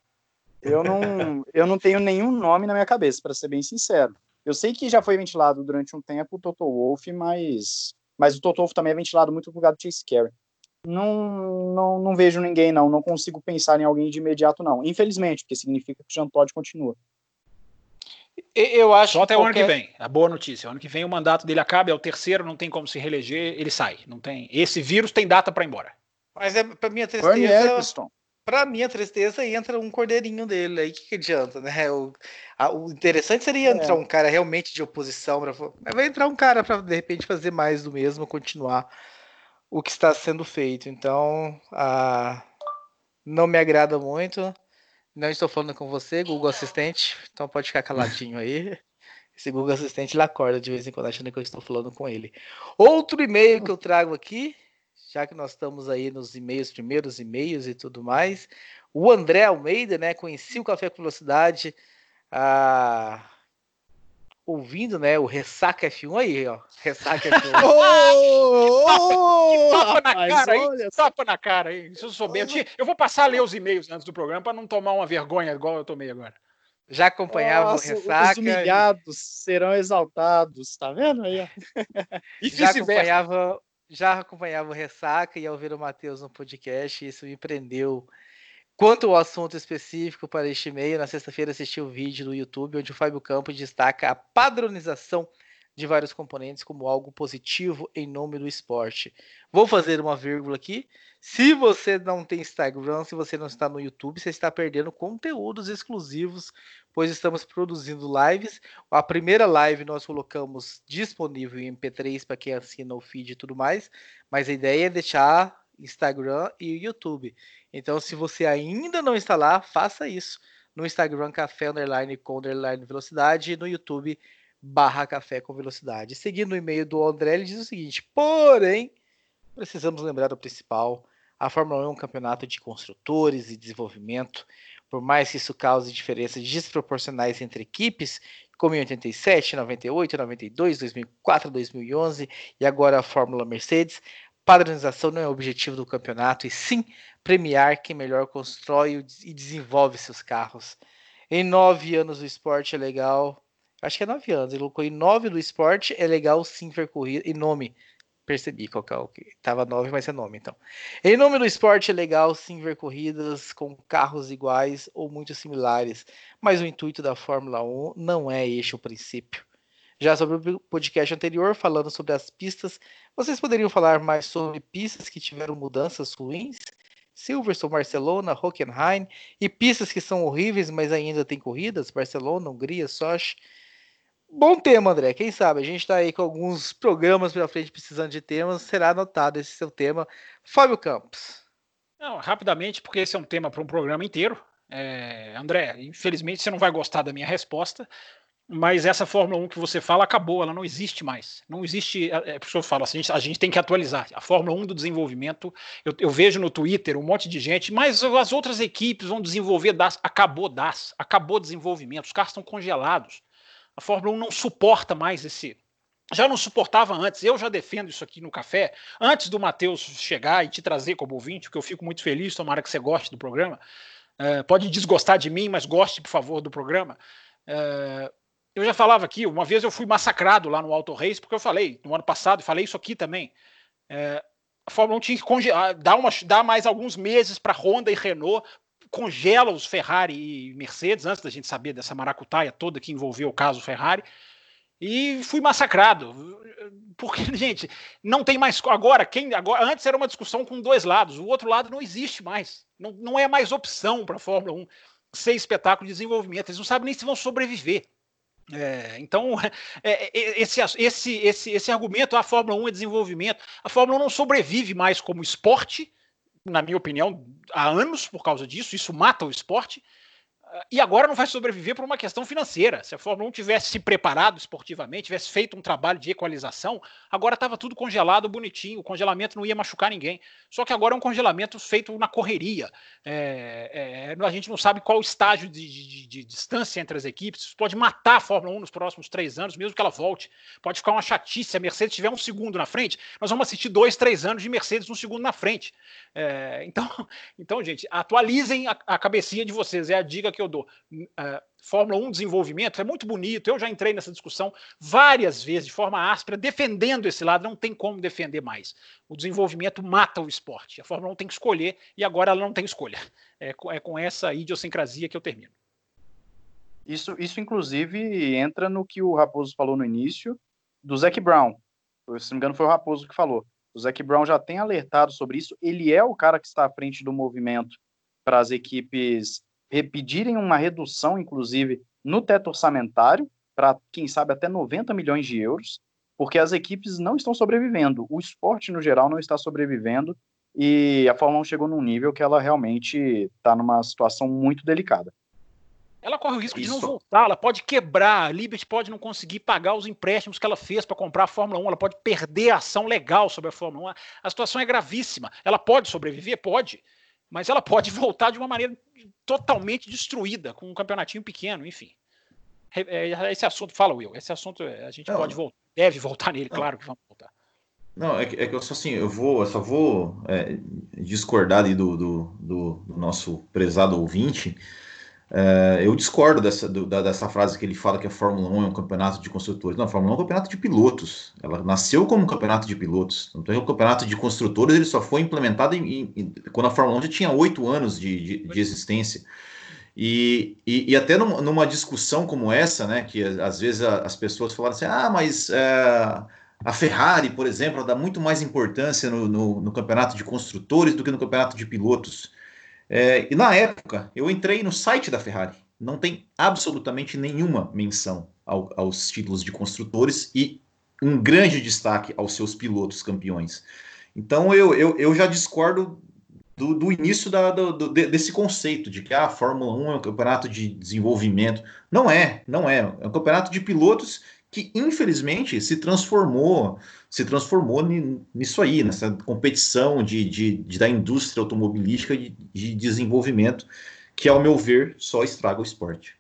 Speaker 3: Eu não, eu não tenho nenhum nome na minha cabeça, para ser bem sincero. Eu sei que já foi ventilado durante um tempo o Toto Wolff, mas, mas o Toto Wolff também é ventilado muito no lugar do Chase Carey. Não, não, não vejo ninguém, não. Não consigo pensar em alguém de imediato, não. Infelizmente, porque significa que o Jean Todt continua.
Speaker 4: Eu acho Só até qualquer... o ano que vem. A boa notícia. O ano que vem o mandato dele acaba, é o terceiro, não tem como se reeleger, ele sai. Não tem. Esse vírus tem data para ir embora.
Speaker 1: Mas é para minha tristeza. Para minha tristeza entra um cordeirinho dele aí que, que adianta, né? O, a, o interessante seria é. entrar um cara realmente de oposição para vai entrar um cara para de repente fazer mais do mesmo, continuar o que está sendo feito. Então, a, não me agrada muito. Não estou falando com você, Google Assistente, então pode ficar caladinho aí. Esse Google Assistente ele acorda de vez em quando achando que eu estou falando com ele. Outro e-mail que eu trago aqui, já que nós estamos aí nos e-mails, primeiros e-mails e tudo mais. O André Almeida, né? Conheci o Café com Velocidade. Ah, ouvindo, né, o Ressaca F1 aí, ó. Ressaca F1.
Speaker 4: oh, oh, tapa na cara aí, tapa na cara aí. Se eu souber, eu, eu vou passar a ler os e-mails antes do programa para não tomar uma vergonha igual eu tomei agora.
Speaker 1: Já acompanhava Nossa, o Ressaca.
Speaker 3: Os humilhados serão exaltados, tá vendo aí?
Speaker 1: e já acompanhava, já acompanhava o Ressaca e ao ver o Matheus no podcast, isso me prendeu Quanto ao assunto específico para este e-mail, na sexta-feira assisti o um vídeo no YouTube onde o Fábio Campos destaca a padronização de vários componentes como algo positivo em nome do esporte. Vou fazer uma vírgula aqui. Se você não tem Instagram, se você não está no YouTube, você está perdendo conteúdos exclusivos, pois estamos produzindo lives. A primeira live nós colocamos disponível em MP3 para quem assina o feed e tudo mais, mas a ideia é deixar Instagram e YouTube. Então, se você ainda não está lá, faça isso no Instagram Café Underline com Underline Velocidade e no YouTube barra Café com Velocidade. Seguindo o e-mail do André, ele diz o seguinte: porém, precisamos lembrar o principal. A Fórmula 1 é um campeonato de construtores e desenvolvimento. Por mais que isso cause diferenças desproporcionais entre equipes, como em 87, 98, 92, 2004, 2011 e agora a Fórmula Mercedes, padronização não é o objetivo do campeonato, e sim premiar quem melhor constrói e desenvolve seus carros. Em nove anos do esporte é legal. Acho que é nove anos. Ele colocou em nove do esporte é legal sim ver corrida. E nome. Percebi qual que é o que. Tava nove, mas é nome então. Em nome do esporte é legal sim ver corridas com carros iguais ou muito similares. Mas o intuito da Fórmula 1 não é este o princípio. Já sobre o podcast anterior, falando sobre as pistas, vocês poderiam falar mais sobre pistas que tiveram mudanças ruins? Silverstone, Barcelona, Hockenheim e pistas que são horríveis, mas ainda tem corridas, Barcelona, Hungria, Sochi. Bom tema, André. Quem sabe? A gente está aí com alguns programas pela frente precisando de temas. Será anotado esse seu tema. Fábio Campos.
Speaker 4: Não, rapidamente, porque esse é um tema para um programa inteiro. É, André, infelizmente você não vai gostar da minha resposta, mas essa Fórmula 1 que você fala acabou, ela não existe mais. Não existe. É, é por assim, a gente, a gente tem que atualizar. A Fórmula 1 do desenvolvimento, eu, eu, vejo no Twitter um monte de gente, mas as outras equipes vão desenvolver DAS. Acabou DAS, acabou desenvolvimento, os carros estão congelados. A Fórmula 1 não suporta mais esse. Já não suportava antes, eu já defendo isso aqui no café, antes do Matheus chegar e te trazer como ouvinte, porque eu fico muito feliz, tomara que você goste do programa. É, pode desgostar de mim, mas goste, por favor, do programa. É, eu já falava aqui, uma vez eu fui massacrado lá no Auto Race, porque eu falei, no ano passado, falei isso aqui também. É, a Fórmula 1 tinha que congelar, dar, uma, dar mais alguns meses para Honda e Renault, congela os Ferrari e Mercedes, antes da gente saber dessa maracutaia toda que envolveu o caso Ferrari. E fui massacrado. Porque, gente, não tem mais. Agora, quem. Agora, antes era uma discussão com dois lados. O outro lado não existe mais. Não, não é mais opção para a Fórmula 1 ser espetáculo de desenvolvimento. Eles não sabem nem se vão sobreviver. É, então, é, é, esse, esse, esse, esse argumento, a Fórmula 1 é desenvolvimento, a Fórmula 1 não sobrevive mais como esporte, na minha opinião, há anos por causa disso, isso mata o esporte, e agora não vai sobreviver por uma questão financeira. Se a Fórmula 1 tivesse se preparado esportivamente, tivesse feito um trabalho de equalização, agora estava tudo congelado, bonitinho, o congelamento não ia machucar ninguém. Só que agora é um congelamento feito na correria. É, é, a gente não sabe qual estágio de, de, de, distância entre as equipes. Isso pode matar a Fórmula 1 nos próximos três anos, mesmo que ela volte. Pode ficar uma chatice. Se a Mercedes tiver um segundo na frente, nós vamos assistir dois, três anos de Mercedes um segundo na frente. É, então, então, gente, atualizem a, a cabecinha de vocês. É a dica que que eu dou. Uh, Fórmula 1 desenvolvimento é muito bonito. Eu já entrei nessa discussão várias vezes, de forma áspera, defendendo esse lado. Não tem como defender mais. O desenvolvimento mata o esporte. A Fórmula 1 tem que escolher e agora ela não tem escolha. É, é com essa idiosincrasia que eu termino.
Speaker 3: Isso, isso, inclusive, entra no que o Raposo falou no início do Zac Brown. Se não me engano, foi o Raposo que falou. O Zac Brown já tem alertado sobre isso. Ele é o cara que está à frente do movimento para as equipes pedirem uma redução, inclusive, no teto orçamentário, para, quem sabe, até 90 milhões de euros, porque as equipes não estão sobrevivendo. O esporte, no geral, não está sobrevivendo e a Fórmula 1 chegou num nível que ela realmente está numa situação muito delicada.
Speaker 4: Ela corre o risco Isso. de não voltar, ela pode quebrar, a Liberty pode não conseguir pagar os empréstimos que ela fez para comprar a Fórmula 1, ela pode perder a ação legal sobre a Fórmula 1. A situação é gravíssima. Ela pode sobreviver? Pode. Mas ela pode voltar de uma maneira totalmente destruída, com um campeonatinho pequeno, enfim. É, esse assunto, fala Will, esse assunto é, a gente não, pode voltar, deve voltar nele, não. claro que vamos voltar.
Speaker 2: Não, é que, é que eu só assim, eu vou, eu só vou é, discordar ali do, do, do, do nosso prezado ouvinte, Uh, eu discordo dessa, do, da, dessa frase que ele fala que a Fórmula 1 é um campeonato de construtores. Não, a Fórmula 1 é um campeonato de pilotos. Ela nasceu como um campeonato de pilotos. Então, o campeonato de construtores ele só foi implementado em, em, quando a Fórmula 1 já tinha oito anos de, de, de existência. E, e, e, até numa, numa, discussão como essa, né, que às vezes as pessoas falaram assim: ah, mas é, a Ferrari, por exemplo, dá muito mais importância no, no, no campeonato de construtores do que no campeonato de pilotos. É, e na época, eu entrei no site da Ferrari. Não tem absolutamente nenhuma menção ao, aos títulos de construtores e um grande destaque aos seus pilotos campeões. Então eu, eu, eu já discordo do, do início da, do, do, desse conceito de que ah, a Fórmula 1 é um campeonato de desenvolvimento. Não é, não é. É um campeonato de pilotos que infelizmente se transformou se transformou nisso aí, nessa competição de, de, de da indústria automobilística de, de, desenvolvimento, que, ao meu ver, só estraga o esporte.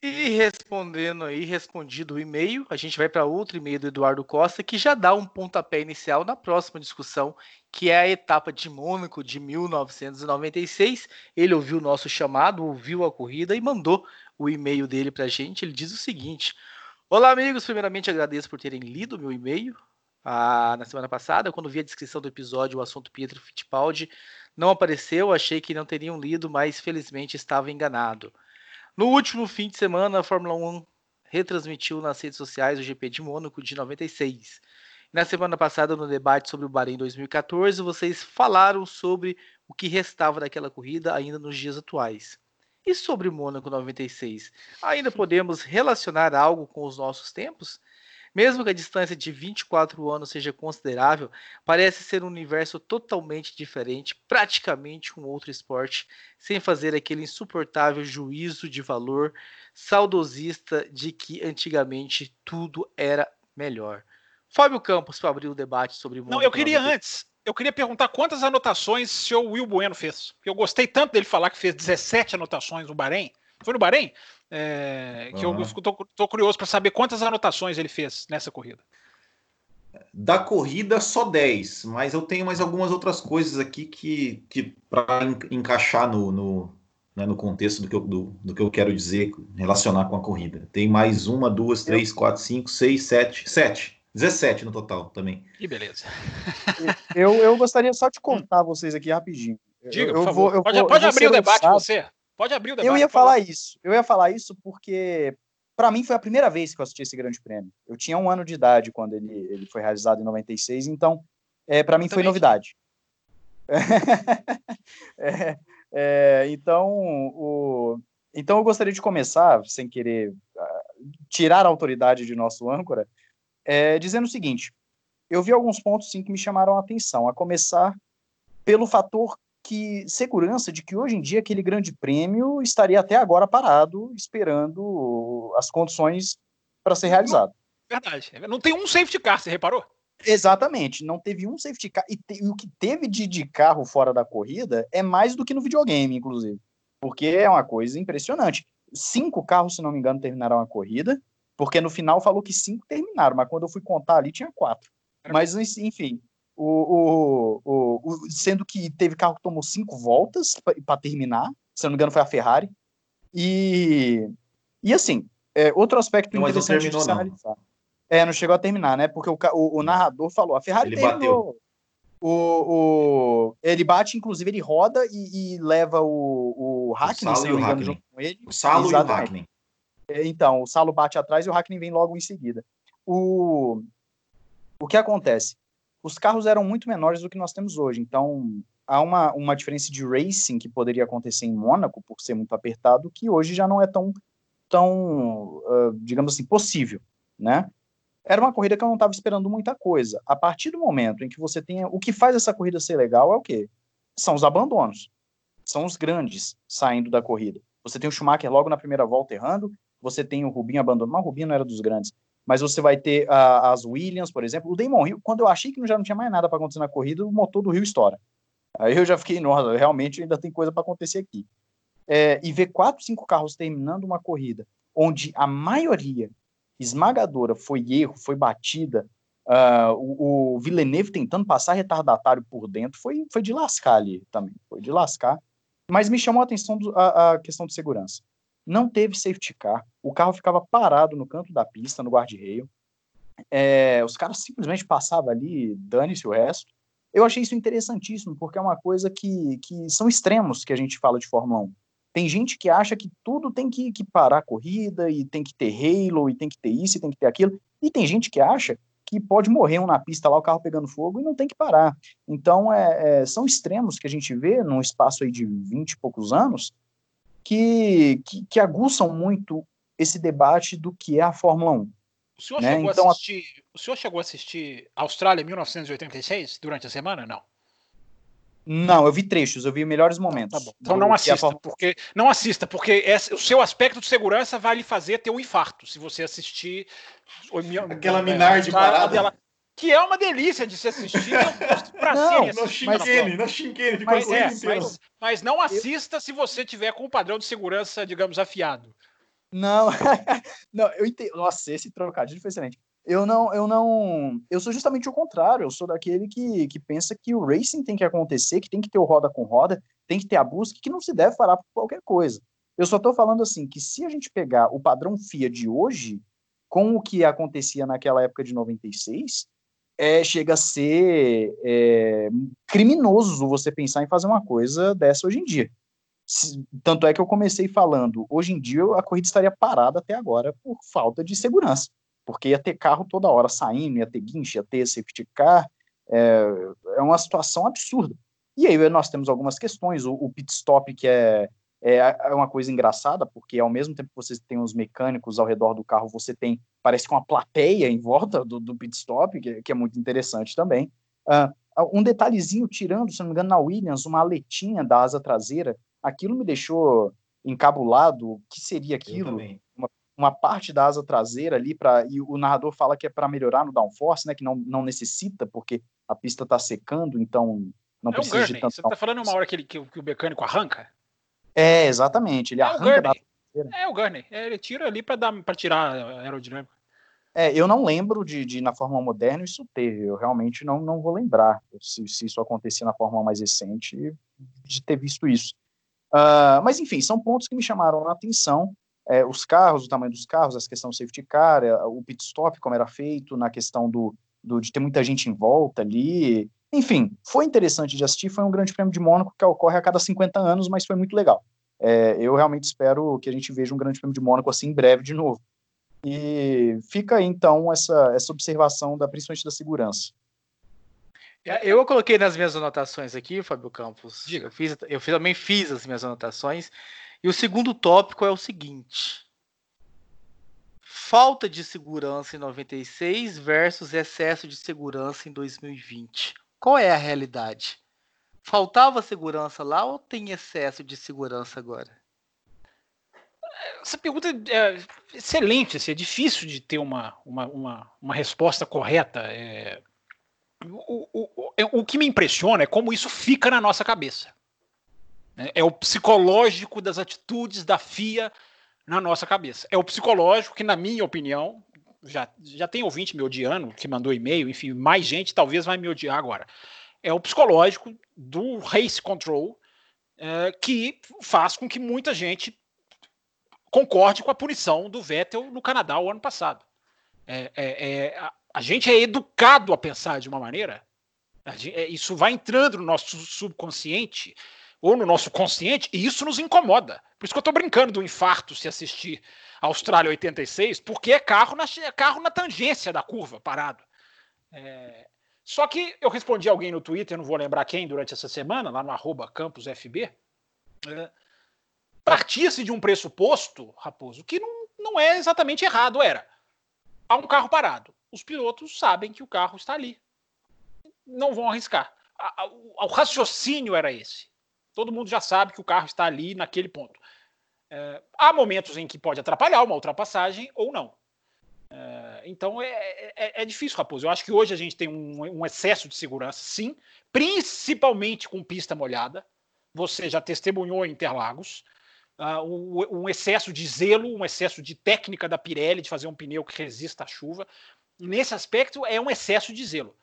Speaker 1: E respondendo aí, respondido o e-mail, a gente vai para outro e-mail do Eduardo Costa, que já dá um pontapé inicial na próxima discussão, que é a etapa de Mônaco de 1996. Ele ouviu o nosso chamado, ouviu a corrida e mandou o e-mail dele para a gente. Ele diz o seguinte: Olá, amigos. Primeiramente, agradeço por terem lido meu e-mail ah, na semana passada. Quando vi a descrição do episódio, o assunto Pietro Fittipaldi não apareceu. Achei que não teriam lido, mas felizmente estava enganado. No último fim de semana, a Fórmula 1 retransmitiu nas redes sociais o GP de Mônaco de 96. Na semana passada, no debate sobre o Bahrein 2014, vocês falaram sobre o que restava daquela corrida ainda nos dias atuais. E sobre Mônaco 96? Ainda podemos relacionar algo com os nossos tempos? Mesmo que a distância de 24 anos seja considerável, parece ser um universo totalmente diferente, praticamente um outro esporte, sem fazer aquele insuportável juízo de valor saudosista de que antigamente tudo era melhor. Fábio Campos para abrir o debate sobre
Speaker 4: Mônaco. Não, eu queria 96. antes eu queria perguntar quantas anotações o senhor Will Bueno fez. Eu gostei tanto dele falar que fez 17 anotações no Bahrein. Foi no Bahrein? É, que uhum. eu estou curioso para saber quantas anotações ele fez nessa corrida.
Speaker 2: Da corrida, só 10, mas eu tenho mais algumas outras coisas aqui que, que para encaixar no, no, né, no contexto do que, eu, do, do, que eu quero dizer, relacionar com a corrida. Tem mais uma, duas, três, quatro, cinco, seis, sete. Sete. 17 no total também.
Speaker 4: Que beleza.
Speaker 3: eu, eu gostaria só de contar vocês aqui rapidinho.
Speaker 4: Diga, eu, por favor. Vou, pode, vou, pode abrir o debate você. Pode abrir o debate.
Speaker 3: Eu ia falar isso. Eu ia falar isso porque para mim foi a primeira vez que eu assisti esse grande prêmio. Eu tinha um ano de idade quando ele, ele foi realizado em 96, então é, para mim foi novidade. é, é, então, o, então eu gostaria de começar, sem querer uh, tirar a autoridade de nosso âncora, é, dizendo o seguinte: eu vi alguns pontos sim que me chamaram a atenção, a começar pelo fator que segurança de que hoje em dia aquele grande prêmio estaria até agora parado, esperando as condições para ser realizado.
Speaker 4: Verdade. Não tem um safety car, você reparou?
Speaker 3: Exatamente, não teve um safety car. E, te, e o que teve de, de carro fora da corrida é mais do que no videogame, inclusive. Porque é uma coisa impressionante. Cinco carros, se não me engano, terminaram a corrida. Porque no final falou que cinco terminaram, mas quando eu fui contar ali tinha quatro. Mas, enfim, o, o, o, o sendo que teve carro que tomou cinco voltas para terminar, se não me engano foi a Ferrari. E, e assim, é, outro aspecto
Speaker 2: não, interessante de se analisar.
Speaker 3: É, não chegou a terminar, né? Porque o, o, o narrador falou, a Ferrari ele terminou. Bateu. O, o, ele bate, inclusive, ele roda e, e leva o, o Hackney,
Speaker 2: se não me engano, junto com ele. O Salo Exatamente. e o Hackney.
Speaker 3: É, então, o Salo bate atrás e o Hackney vem logo em seguida. O, o que acontece? Os carros eram muito menores do que nós temos hoje, então há uma, uma diferença de racing que poderia acontecer em Mônaco, por ser muito apertado, que hoje já não é tão, tão uh, digamos assim, possível, né? era uma corrida que eu não estava esperando muita coisa. A partir do momento em que você tem. O que faz essa corrida ser legal é o quê? São os abandonos. São os grandes saindo da corrida. Você tem o Schumacher logo na primeira volta errando, você tem o Rubinho abandonando. Mas o Rubinho não era dos grandes. Mas você vai ter uh, as Williams, por exemplo. O Damon Hill, quando eu achei que já não tinha mais nada para acontecer na corrida, o motor do Rio estoura. Aí eu já fiquei, nossa, realmente ainda tem coisa para acontecer aqui. É, e ver quatro, cinco carros terminando uma corrida onde a maioria esmagadora foi erro, foi batida, uh, o, o Villeneuve tentando passar retardatário por dentro, foi, foi de lascar ali também, foi de lascar. Mas me chamou a atenção do, a, a, questão de segurança. Não teve safety car, o carro ficava parado no canto da pista, no guarda-reio. É, os caras simplesmente passavam ali, dane-se o resto. Eu achei isso interessantíssimo, porque é uma coisa que, que são extremos que a gente fala de Fórmula 1. Tem gente que acha que tudo tem que, que parar a corrida, e tem que ter halo, e tem que ter isso, e tem que ter aquilo. E tem gente que acha que pode morrer um na pista lá, o carro pegando fogo, e não tem que parar. Então, é, é, são extremos que a gente vê num espaço aí de 20 e poucos anos, que, que, que, aguçam muito esse debate do que é a Fórmula 1.
Speaker 4: O senhor, né? chegou então, a assistir, o senhor chegou a assistir Austrália 1986 durante a semana? Não.
Speaker 3: Não, eu vi trechos, eu vi melhores momentos.
Speaker 4: Tá então não assista, forma... porque não assista, porque o seu aspecto de segurança vai lhe fazer ter um infarto se você assistir
Speaker 2: aquela minar de parada.
Speaker 4: Que é uma delícia de se assistir.
Speaker 2: Pra não, no Shinkane, no Shinkane,
Speaker 4: mas, é, mas, mas, não assista eu... se você tiver com o padrão de segurança, digamos, afiado.
Speaker 3: Não, não, eu entendo. Nossa, esse trocadilho foi excelente eu não, eu não, eu sou justamente o contrário. Eu sou daquele que, que pensa que o racing tem que acontecer, que tem que ter o roda com roda, tem que ter a busca, que não se deve parar por qualquer coisa. Eu só estou falando assim que se a gente pegar o padrão FIA de hoje com o que acontecia naquela época de 96, é, chega a ser é, criminoso você pensar em fazer uma coisa dessa hoje em dia. Tanto é que eu comecei falando, hoje em dia a corrida estaria parada até agora por falta de segurança porque ia ter carro toda hora saindo, ia ter guincho, ia ter safety car, é, é uma situação absurda. E aí nós temos algumas questões, o, o pit stop que é, é, é, uma coisa engraçada, porque ao mesmo tempo que você tem os mecânicos ao redor do carro, você tem, parece que uma plateia em volta do, do pit stop, que, que, é muito interessante também. Uh, um detalhezinho, tirando, se não me engano, na Williams, uma aletinha da asa traseira, aquilo me deixou encabulado, o que seria aquilo? Uma uma parte da asa traseira ali para e o narrador fala que é para melhorar no downforce, né, que não, não necessita porque a pista está secando, então não é precisa de tanto.
Speaker 4: Você está falando uma hora que, ele, que, que, o mecânico arranca?
Speaker 3: É, exatamente, ele é arranca da
Speaker 4: É o Gurney, é, ele tira ali para tirar a aerodinâmica.
Speaker 3: É, eu não lembro de, de, na Fórmula moderna isso ter, eu realmente não, não vou lembrar se, se isso acontecia na Fórmula mais recente de ter visto isso. Uh, mas enfim, são pontos que me chamaram a atenção é, os carros, o tamanho dos carros, essa questão do safety car, é, o pit stop, como era feito, na questão do, do, de ter muita gente em volta ali. Enfim, foi interessante de assistir, foi um grande prêmio de Mônaco que ocorre a cada 50 anos, mas foi muito legal. É, eu realmente espero que a gente veja um grande prêmio de Mônaco assim em breve de novo. E fica aí, então, essa, essa observação, da, principalmente da segurança.
Speaker 1: Eu coloquei nas minhas anotações aqui, Fábio Campos. Eu, fiz, eu também fiz as minhas anotações. E o segundo tópico é o seguinte: falta de segurança em 96 versus excesso de segurança em 2020. Qual é a realidade? Faltava segurança lá ou tem excesso de segurança agora?
Speaker 4: Essa pergunta é excelente, assim, é difícil de ter uma, uma, uma, uma resposta correta. É... O, o, o, o que me impressiona é como isso fica na nossa cabeça. Né? É o psicológico das atitudes da FIA na nossa cabeça. É o psicológico que, na minha opinião, já, já tem ouvinte me odiando, que mandou e-mail, enfim, mais gente talvez vai me odiar agora. É o psicológico do race control é, que faz com que muita gente concorde com a punição do Vettel no Canadá o ano passado. É, é, é a, a, gente é educado a pensar de uma maneira, gente, é, isso vai entrando no nosso subconsciente ou no nosso consciente, e isso nos incomoda. Por isso que eu estou brincando do infarto se assistir Austrália 86, porque é carro na, é carro na tangência da curva, parado. É... Só que eu respondi alguém no Twitter, não vou lembrar quem, durante essa semana, lá no arroba campusfb, é... partia-se de um pressuposto, Raposo, que não, não é exatamente errado, era. Há um carro parado. os pilotos sabem que o carro está ali. Não vão arriscar. O raciocínio era esse. Todo mundo já sabe que o carro está ali naquele ponto. É, há momentos em que pode atrapalhar uma ultrapassagem ou não. É, então é, é, é, difícil, Raposo. Eu acho que hoje a gente tem um, um excesso de segurança, sim, principalmente com pista molhada. Você já testemunhou em Interlagos. Uh, um excesso de zelo, um excesso de técnica da Pirelli de fazer um pneu que resista à chuva. Nesse aspecto, é um excesso de zelo.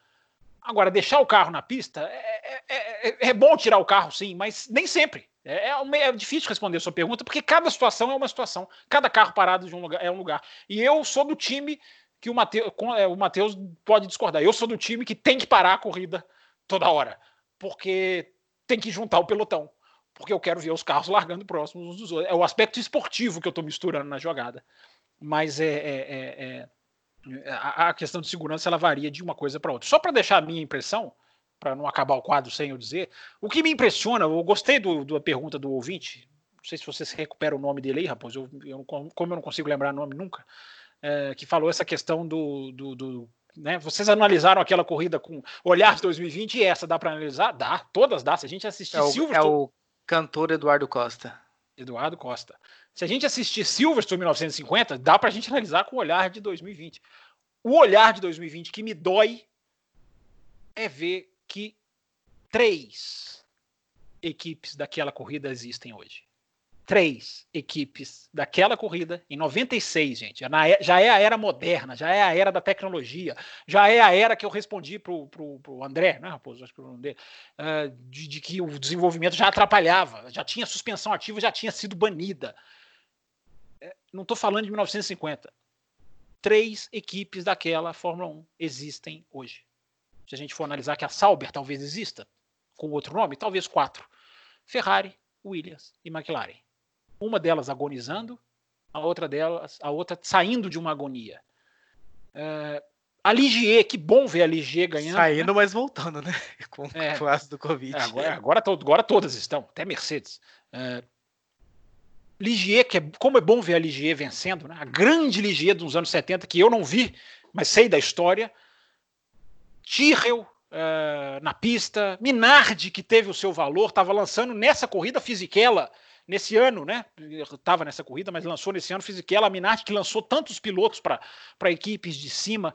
Speaker 4: Agora, deixar o carro na pista é, é, é, é bom tirar o carro, sim, mas nem sempre. É, é, é, difícil responder a sua pergunta, porque cada situação é uma situação, cada carro parado de um lugar é um lugar. E eu sou do time que o Matheus, é, o Matheus pode discordar. Eu sou do time que tem que parar a corrida toda hora, porque tem que juntar o pelotão, porque eu quero ver os carros largando próximos uns dos outros. É o aspecto esportivo que eu estou misturando na jogada. Mas é, é, é a, a questão de segurança ela varia de uma coisa para outra. Só para deixar a minha impressão, para não acabar o quadro sem eu dizer. O que me impressiona, eu gostei do, da pergunta do ouvinte, não sei se você se recupera o nome dele aí, rapaz, eu, eu, como eu não consigo lembrar o nome nunca, é, que falou essa questão do, do, do né, vocês analisaram aquela corrida com olhar de 2020 e essa dá para analisar? Dá, todas dá. Se a gente assistir
Speaker 1: é o, Silverstone... É o cantor Eduardo Costa.
Speaker 4: Eduardo Costa. Se a gente assistir Silverstone 1950, dá para a gente analisar com o olhar de 2020. O olhar de 2020 que me dói é ver que três equipes daquela corrida existem hoje. Três equipes daquela corrida em 96, gente. Já é a era moderna, já é a era da tecnologia, já é a era que eu respondi pro, pro, pro André, né, Raposo? Acho que o nome dele, uh, de, de que o desenvolvimento já atrapalhava, já tinha suspensão ativa, já tinha sido banida. É, não estou falando de 1950. Três equipes daquela Fórmula 1 existem hoje se a gente for analisar que a Sauber talvez exista, com outro nome, talvez quatro: Ferrari, Williams e McLaren. Uma delas agonizando, a outra delas, a outra saindo de uma agonia. É, a Ligier, que bom ver a Ligier ganhando.
Speaker 1: Saindo, né? mas voltando, né? Com é, o aço do Covid.
Speaker 4: É, agora, agora, agora, todas estão, até Mercedes. É, Ligier, que é, como é bom ver a Ligier vencendo, né? a grande Ligier dos anos 70, que eu não vi, mas sei da história. Tyrrell uh, na pista, Minardi, que teve o seu valor, estava lançando nessa corrida Fisichella, nesse ano, né? Estava nessa corrida, mas lançou nesse ano Fisichella, Minardi, que lançou tantos pilotos para equipes de cima.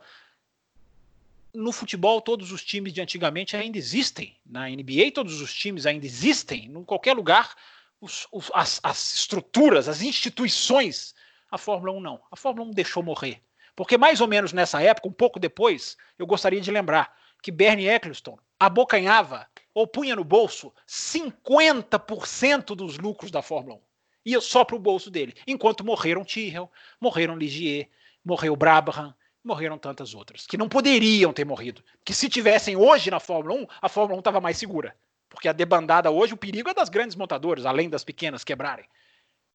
Speaker 4: No futebol, todos os times de antigamente ainda existem. Na NBA, todos os times ainda existem. Em qualquer lugar, os, os, as, as estruturas, as instituições. A Fórmula 1 não. A Fórmula 1 deixou morrer. Porque mais ou menos nessa época, um pouco depois, eu gostaria de lembrar que Bernie Eccleston abocanhava ou punha no bolso 50% dos lucros da Fórmula 1. Ia só para o bolso dele. Enquanto morreram Tyrrell, morreram Ligier, morreu Brabham, morreram tantas outras, que não poderiam ter morrido. Que se tivessem hoje na Fórmula 1, a Fórmula 1 estava mais segura. Porque a debandada hoje, o perigo é das grandes montadoras, além das pequenas quebrarem.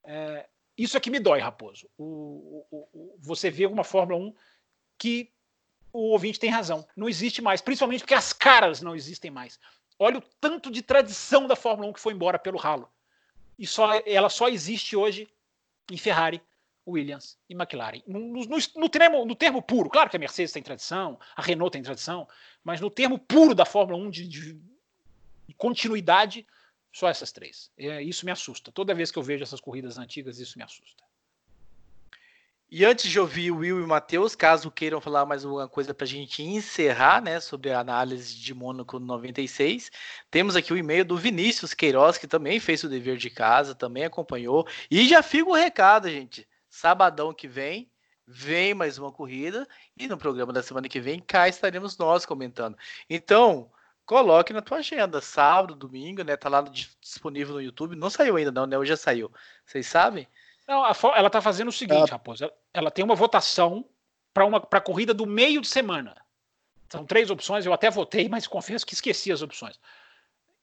Speaker 4: É, isso é que me dói, Raposo. O, o, o, você vê uma Fórmula 1 que o ouvinte tem razão. Não existe mais, principalmente porque as caras não existem mais. Olha o tanto de tradição da Fórmula 1 que foi embora pelo ralo. E só, ela só existe hoje em Ferrari, Williams e McLaren. No, no, no, termo, no termo puro, claro que a Mercedes tem tradição, a Renault tem tradição, mas no termo puro da Fórmula 1 de, de, de continuidade, só essas três. É, isso me assusta. Toda vez que eu vejo essas corridas antigas, isso me assusta.
Speaker 1: E antes de ouvir o Will e o Matheus, caso queiram falar mais alguma coisa para a gente encerrar, né, sobre a análise de Mônaco 96, temos aqui o e-mail do Vinícius Queiroz, que também fez o dever de casa, também acompanhou. E já fica o recado, gente. Sabadão que vem, vem mais uma corrida, e no programa da semana que vem, cá estaremos nós comentando. Então, Coloque na tua agenda, sábado, domingo, né? Tá lá disponível no YouTube. Não saiu ainda, não, né? Hoje já saiu. Vocês sabem?
Speaker 4: Não, ela tá fazendo o seguinte, ah. Raposo. Ela tem uma votação para uma pra corrida do meio de semana. São três opções, eu até votei, mas confesso que esqueci as opções.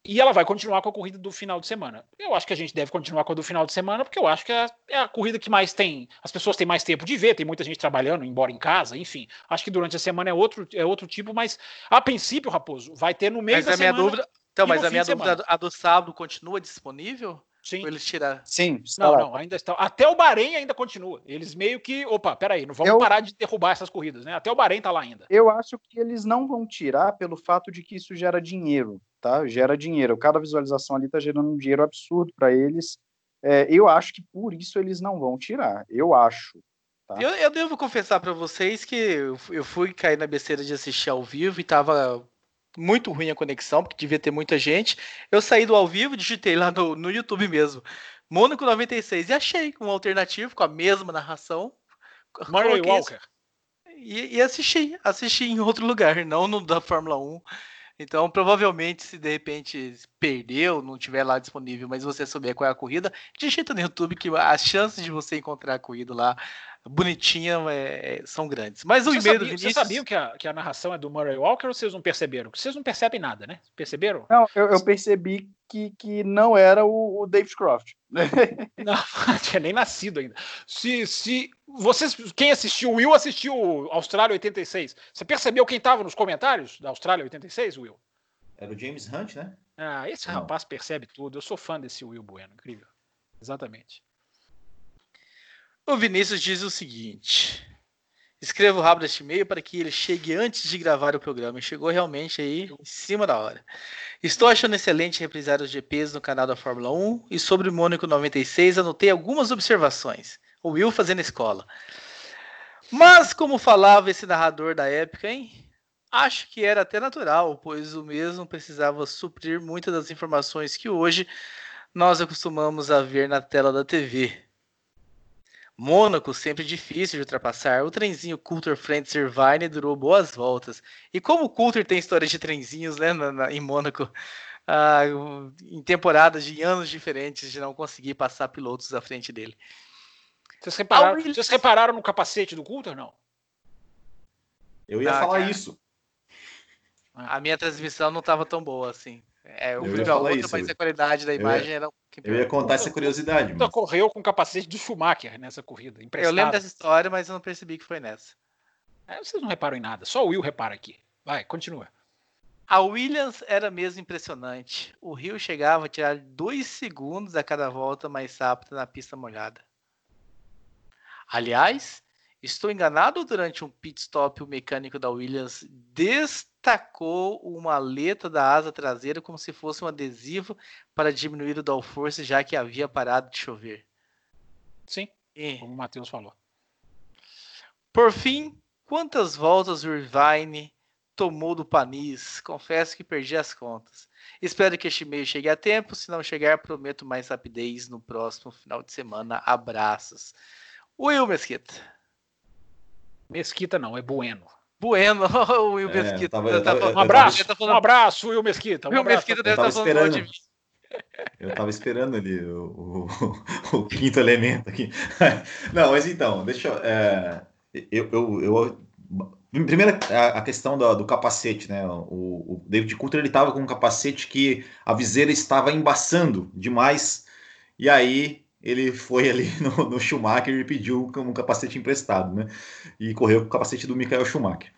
Speaker 4: E ela vai continuar com a corrida do final de semana. Eu acho que a gente deve continuar com a do final de semana, porque eu acho que é, é a corrida que mais tem. As pessoas têm mais tempo de ver, tem muita gente trabalhando, embora em casa, enfim. Acho que durante a semana é outro, é outro tipo, mas a princípio, Raposo, vai ter no meio mas
Speaker 1: da
Speaker 4: a
Speaker 1: semana. Minha dúvida, então, mas a minha dúvida, a do sábado continua disponível? Sim. eles tiraram.
Speaker 3: Sim,
Speaker 4: não, lá. não, ainda está. Até o Bahrein ainda continua. Eles meio que. Opa, peraí, não vamos eu... parar de derrubar essas corridas, né? Até o Bahrein tá lá ainda.
Speaker 3: Eu acho que eles não vão tirar pelo fato de que isso gera dinheiro, tá? Gera dinheiro. Cada visualização ali tá gerando um dinheiro absurdo para eles. É, eu acho que por isso eles não vão tirar. Eu acho. Tá?
Speaker 1: Eu, eu devo confessar para vocês que eu fui cair na besteira de assistir ao vivo e tava muito ruim a conexão, porque devia ter muita gente. Eu saí do ao vivo, digitei lá no, no YouTube mesmo. Mônaco 96 e achei um alternativo com a mesma narração.
Speaker 4: Murray Walker.
Speaker 1: E, e, assisti, assisti em outro lugar, não no da Fórmula 1. Então, provavelmente, se de repente perdeu, não tiver lá disponível, mas você souber qual é a corrida, digita no YouTube que as chances de você encontrar a corrida lá bonitinha é, são grandes. Mas o e-mail do
Speaker 4: Vinícius... Vocês sabiam que a, que a narração é do Murray Walker ou vocês não perceberam? Vocês não percebem nada, né? Perceberam?
Speaker 3: Não, eu, eu percebi que, que não era o, o David Croft.
Speaker 4: não, não tinha nem nascido ainda. Se, se vocês, quem assistiu, Will assistiu Austrália 86. Você percebeu quem estava nos comentários da Austrália 86, Will?
Speaker 2: Era o James Hunt, né?
Speaker 4: Ah, esse não. rapaz percebe tudo. Eu sou fã desse Will Bueno, incrível. Exatamente.
Speaker 1: O Vinícius diz o seguinte: escreva rápido este e-mail para que ele chegue antes de gravar o programa. Chegou realmente aí em cima da hora. Estou achando excelente reprisar os GPs no canal da Fórmula 1 e sobre o Mônaco 96 anotei algumas observações. O Will fazendo escola. Mas, como falava esse narrador da época, hein? Acho que era até natural, pois o mesmo precisava suprir muitas das informações que hoje nós acostumamos a ver na tela da TV. Mônaco sempre difícil de ultrapassar. O trenzinho Coulter Frente Irvine durou boas voltas. E como o Coulter tem história de trenzinhos né, na, na, em Mônaco, ah, em temporadas de anos diferentes de não conseguir passar pilotos à frente dele.
Speaker 4: Vocês repararam, Williams... vocês repararam no capacete do Coulter, não?
Speaker 2: Eu ia ah, falar cara. isso.
Speaker 1: A minha transmissão não estava tão boa assim. É, eu, eu outra, isso, mas a qualidade da imagem
Speaker 2: eu
Speaker 1: ia, era.
Speaker 2: Eu ia contar essa curiosidade.
Speaker 4: Mas... correu com o capacete do Schumacher nessa corrida.
Speaker 1: Eu lembro dessa história, mas eu não percebi que foi nessa.
Speaker 4: É, vocês não reparam em nada, só o Will repara aqui. Vai, continua.
Speaker 1: A Williams era mesmo impressionante. O Rio chegava a tirar dois segundos a cada volta mais rápida na pista molhada. Aliás, estou enganado durante um pit stop o mecânico da Williams des tacou uma aleta da asa traseira como se fosse um adesivo para diminuir o downforce, já que havia parado de chover.
Speaker 4: Sim, como o Matheus falou.
Speaker 1: Por fim, quantas voltas o Irvine tomou do Panis? Confesso que perdi as contas. Espero que este e-mail chegue a tempo. Se não chegar, prometo mais rapidez no próximo final de semana. Abraços. Will Mesquita.
Speaker 4: Mesquita não, é Bueno.
Speaker 1: Bueno, o Will é, Mesquita.
Speaker 4: Tava, tá tava, um abraço, falando... um abraço, Will Mesquita. Um
Speaker 1: Will
Speaker 4: abraço,
Speaker 1: Mesquita deve estar falando de mim.
Speaker 2: Eu tava esperando ali o, o, o, quinto elemento aqui. Não, mas então, deixa é, eu, eu, eu, Primeiro, a, questão do, do, capacete, né? O, o David Coulter ele tava com um capacete que a viseira estava embaçando demais, e aí ele foi ali no, no, Schumacher e pediu um capacete emprestado, né? E correu com o capacete do Michael Schumacher.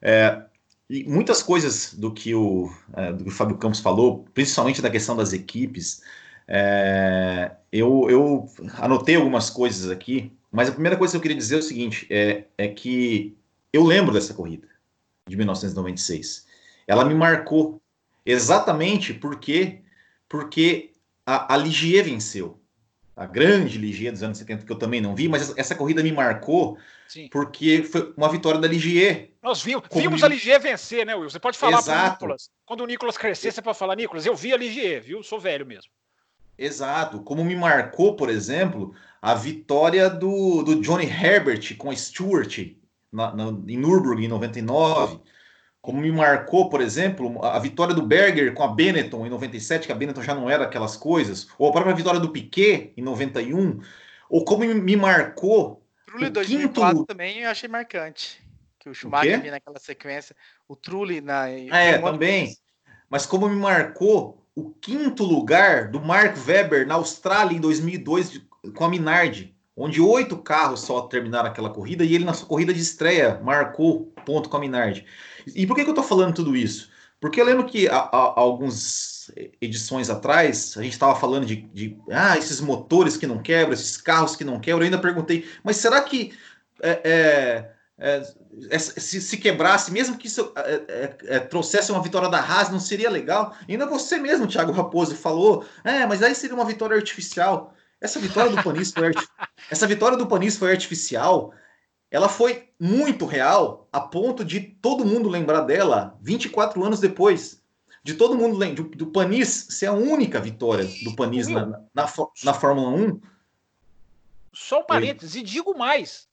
Speaker 2: É, e muitas coisas do que, o, é, do que o Fábio Campos falou, principalmente da questão das equipes, é, eu, eu, anotei algumas coisas aqui, mas a primeira coisa que eu queria dizer é o seguinte: é, é que eu lembro dessa corrida de 1996. Ela me marcou exatamente porque, porque a, a Ligier venceu a grande Ligier dos anos 70, que eu também não vi, mas essa corrida me marcou Sim. porque foi uma vitória da Ligier.
Speaker 4: Nós vimos, vimos a Ligier vencer, né, Will? Você pode falar para o Nicolas. Quando o Nicolas crescer, você pode falar, Nicolas, eu vi a Ligier, viu? Sou velho mesmo.
Speaker 2: Exato. Como me marcou, por exemplo, a vitória do, do Johnny Herbert com a Stewart na, na, em Nürburgring em 99 como me marcou, por exemplo, a vitória do Berger com a Benetton em 97, que a Benetton já não era aquelas coisas, ou a própria vitória do Piquet em 91, ou como me marcou.
Speaker 1: Trulli 2004 quinto... também eu achei marcante. Que o Schumacher vinha naquela sequência, o Trulli na.
Speaker 2: É, também. Mas como me marcou o quinto lugar do Mark Webber na Austrália em 2002 com a Minardi, onde oito carros só terminaram aquela corrida e ele na sua corrida de estreia marcou ponto com a Minardi. E por que, que eu estou falando tudo isso? Porque eu lembro que há, algumas edições atrás, a gente estava falando de, de, ah, esses motores que não quebram, esses carros que não quebram. Eu ainda perguntei, mas será que é, é, é, se, se, quebrasse, mesmo que isso é, é, é, trouxesse uma vitória da Haas, não seria legal? E ainda você mesmo, Thiago Raposo, falou, é, mas aí seria uma vitória artificial. Essa vitória do Panis foi, essa vitória do Panis foi artificial ela foi muito real a ponto de todo mundo lembrar dela 24 anos depois. De todo mundo lembrar do Panis ser a única vitória do Panis na, na, na, Fórmula 1.
Speaker 4: Só um parênteses, e digo mais: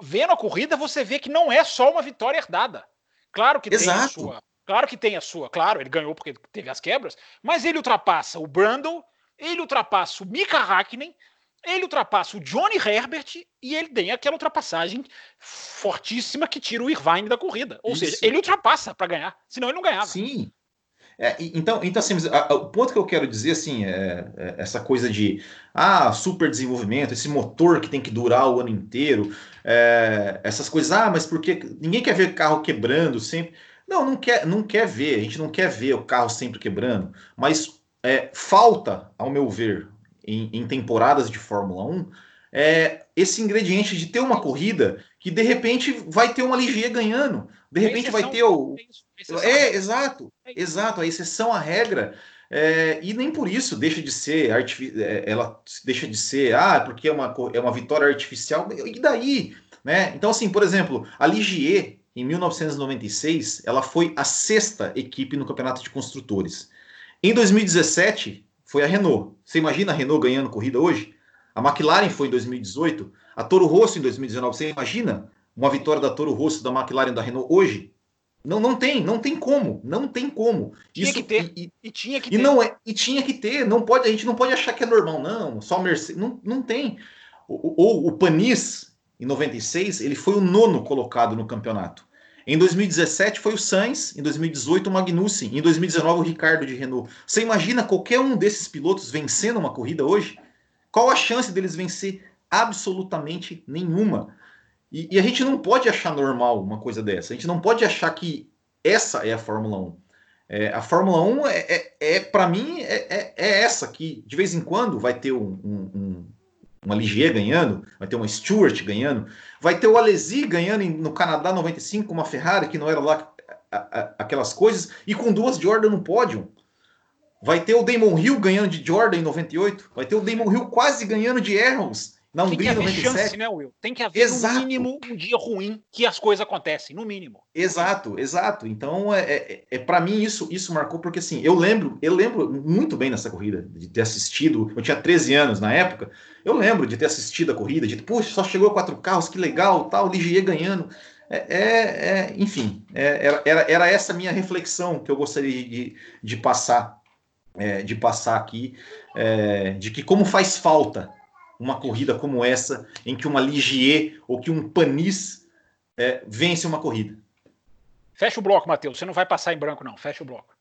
Speaker 4: vendo a corrida, você vê que não é só uma vitória herdada. Claro que Exato. tem a sua. Claro que tem a sua, claro, ele ganhou porque teve as quebras, mas ele ultrapassa o Brandon, ele ultrapassa o Mika Hakkinen, ele ultrapassa o Johnny Herbert e ele tem aquela ultrapassagem fortíssima que tira o Irvine da corrida. Ou Isso. seja, ele ultrapassa para ganhar, senão ele não ganhava.
Speaker 2: Sim. É, então, então assim, a, a, o ponto que eu quero dizer assim é, é, essa coisa de ah, super desenvolvimento, esse motor que tem que durar o ano inteiro, é, essas coisas, ah, mas porque ninguém quer ver carro quebrando sempre. Não, não quer, não quer ver, a gente não quer ver o carro sempre quebrando, mas é, falta, ao meu ver, em, em temporadas de Fórmula 1 é esse ingrediente de ter uma corrida que de repente vai ter uma Ligier ganhando, de repente vai ter o. É, exato, exato, a exceção à regra. É, e nem por isso deixa de ser é, ela deixa de ser ah porque é uma, é uma vitória artificial e daí né? Então assim por exemplo a Ligier em 1996 ela foi a sexta equipe no campeonato de construtores. Em 2017 foi a Renault. Você imagina a Renault ganhando corrida hoje? A McLaren foi em 2018, a Toro Rosso em 2019. Você imagina uma vitória da Toro Rosso, da McLaren, da Renault hoje? Não, não tem, não tem como, não tem como.
Speaker 4: Tinha Isso, que ter. E, e, tinha que
Speaker 2: e ter. Não é, e tinha que ter. Não pode, a gente não pode achar que é normal, não. Só Mercedes, não, não tem. O, o, o Panis em 96, ele foi o nono colocado no campeonato. Em 2017 foi o Sainz, em 2018 o Magnussen, em 2019 o Ricardo de Renault. Você imagina qualquer um desses pilotos vencendo uma corrida hoje? Qual a chance deles vencer? Absolutamente nenhuma. E, e, a gente não pode achar normal uma coisa dessa. A gente não pode achar que essa é a Fórmula 1. É, a Fórmula 1 é, é, é para mim, é, é, é, essa que de vez em quando vai ter um, um, um, uma Ligier ganhando, vai ter uma Stewart ganhando, vai ter o Alesi ganhando no Canadá 95 com uma Ferrari que não era lá aquelas coisas, e com duas Jordan no pódio. Vai ter o Damon Hill ganhando de Jordan em 98, vai ter o Damon Hill quase ganhando de Arrows
Speaker 4: na Hungria Tem que haver 97. chance, né, Will? Tem que haver exato. no mínimo um dia ruim que as coisas acontecem, no mínimo.
Speaker 2: Exato, exato. Então, é, é, é para mim isso isso marcou porque assim, eu lembro, eu lembro muito bem nessa corrida de ter assistido, eu tinha 13 anos na época. Eu lembro de ter assistido a corrida, de, puxa, só chegou quatro carros, que legal, tal, Ligier ganhando. É, é, é enfim, é, era, era, essa minha reflexão que eu gostaria de, de passar, é, de passar aqui, é, de que como faz falta uma corrida como essa, em que uma Ligier ou que um Panis é, vence uma corrida.
Speaker 4: Fecha o bloco, Matheus. Você não vai passar em branco, não. Fecha o bloco.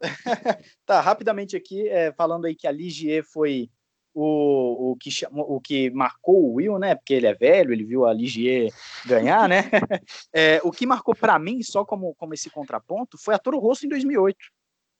Speaker 3: tá, rapidamente aqui, é, falando aí que a Ligier foi o, o, que, o que marcou o Will, né? Porque ele é velho, ele viu a Ligier ganhar, né? É, o que marcou para mim, só como, como esse contraponto, foi a Toro Rosso em 2008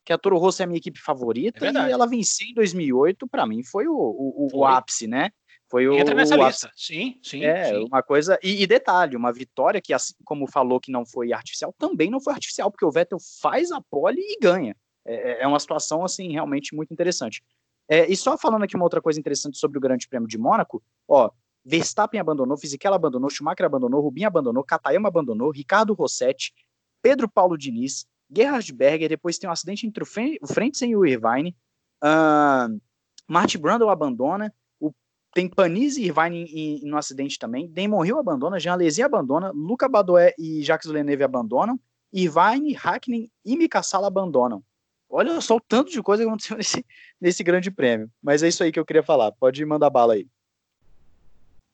Speaker 3: que a Toro Rosso é a minha equipe favorita é e ela venceu em 2008, para mim foi o, o, o, ápice, né? Foi
Speaker 4: Entra
Speaker 3: o,
Speaker 4: nessa
Speaker 3: o
Speaker 4: lista, sim, sim.
Speaker 3: É,
Speaker 4: sim.
Speaker 3: uma coisa. E, e, detalhe, uma vitória que, assim como falou que não foi artificial, também não foi artificial, porque o Vettel faz a pole e ganha. É, é, é uma situação, assim, realmente muito interessante. É, e só falando aqui uma outra coisa interessante sobre o Grande Prêmio de Mônaco, ó, Verstappen abandonou, Fisichella abandonou, Schumacher abandonou, Rubinho abandonou, Katayama abandonou, Ricardo Rossetti, Pedro Paulo Diniz, Gerhard Berger, depois tem um acidente entre o Frentzen e o Irvine. Uh, Martin Brundle abandona. O, tem Panizzi e Irvine no acidente também. Damon Hill abandona. Jean Alesi abandona. Luca Badoé e Jacques Villeneuve abandonam. Irvine, Hackney e Mika Sala abandonam. Olha só o tanto de coisa que aconteceu nesse, nesse grande prêmio. Mas é isso aí que eu queria falar. Pode mandar bala aí.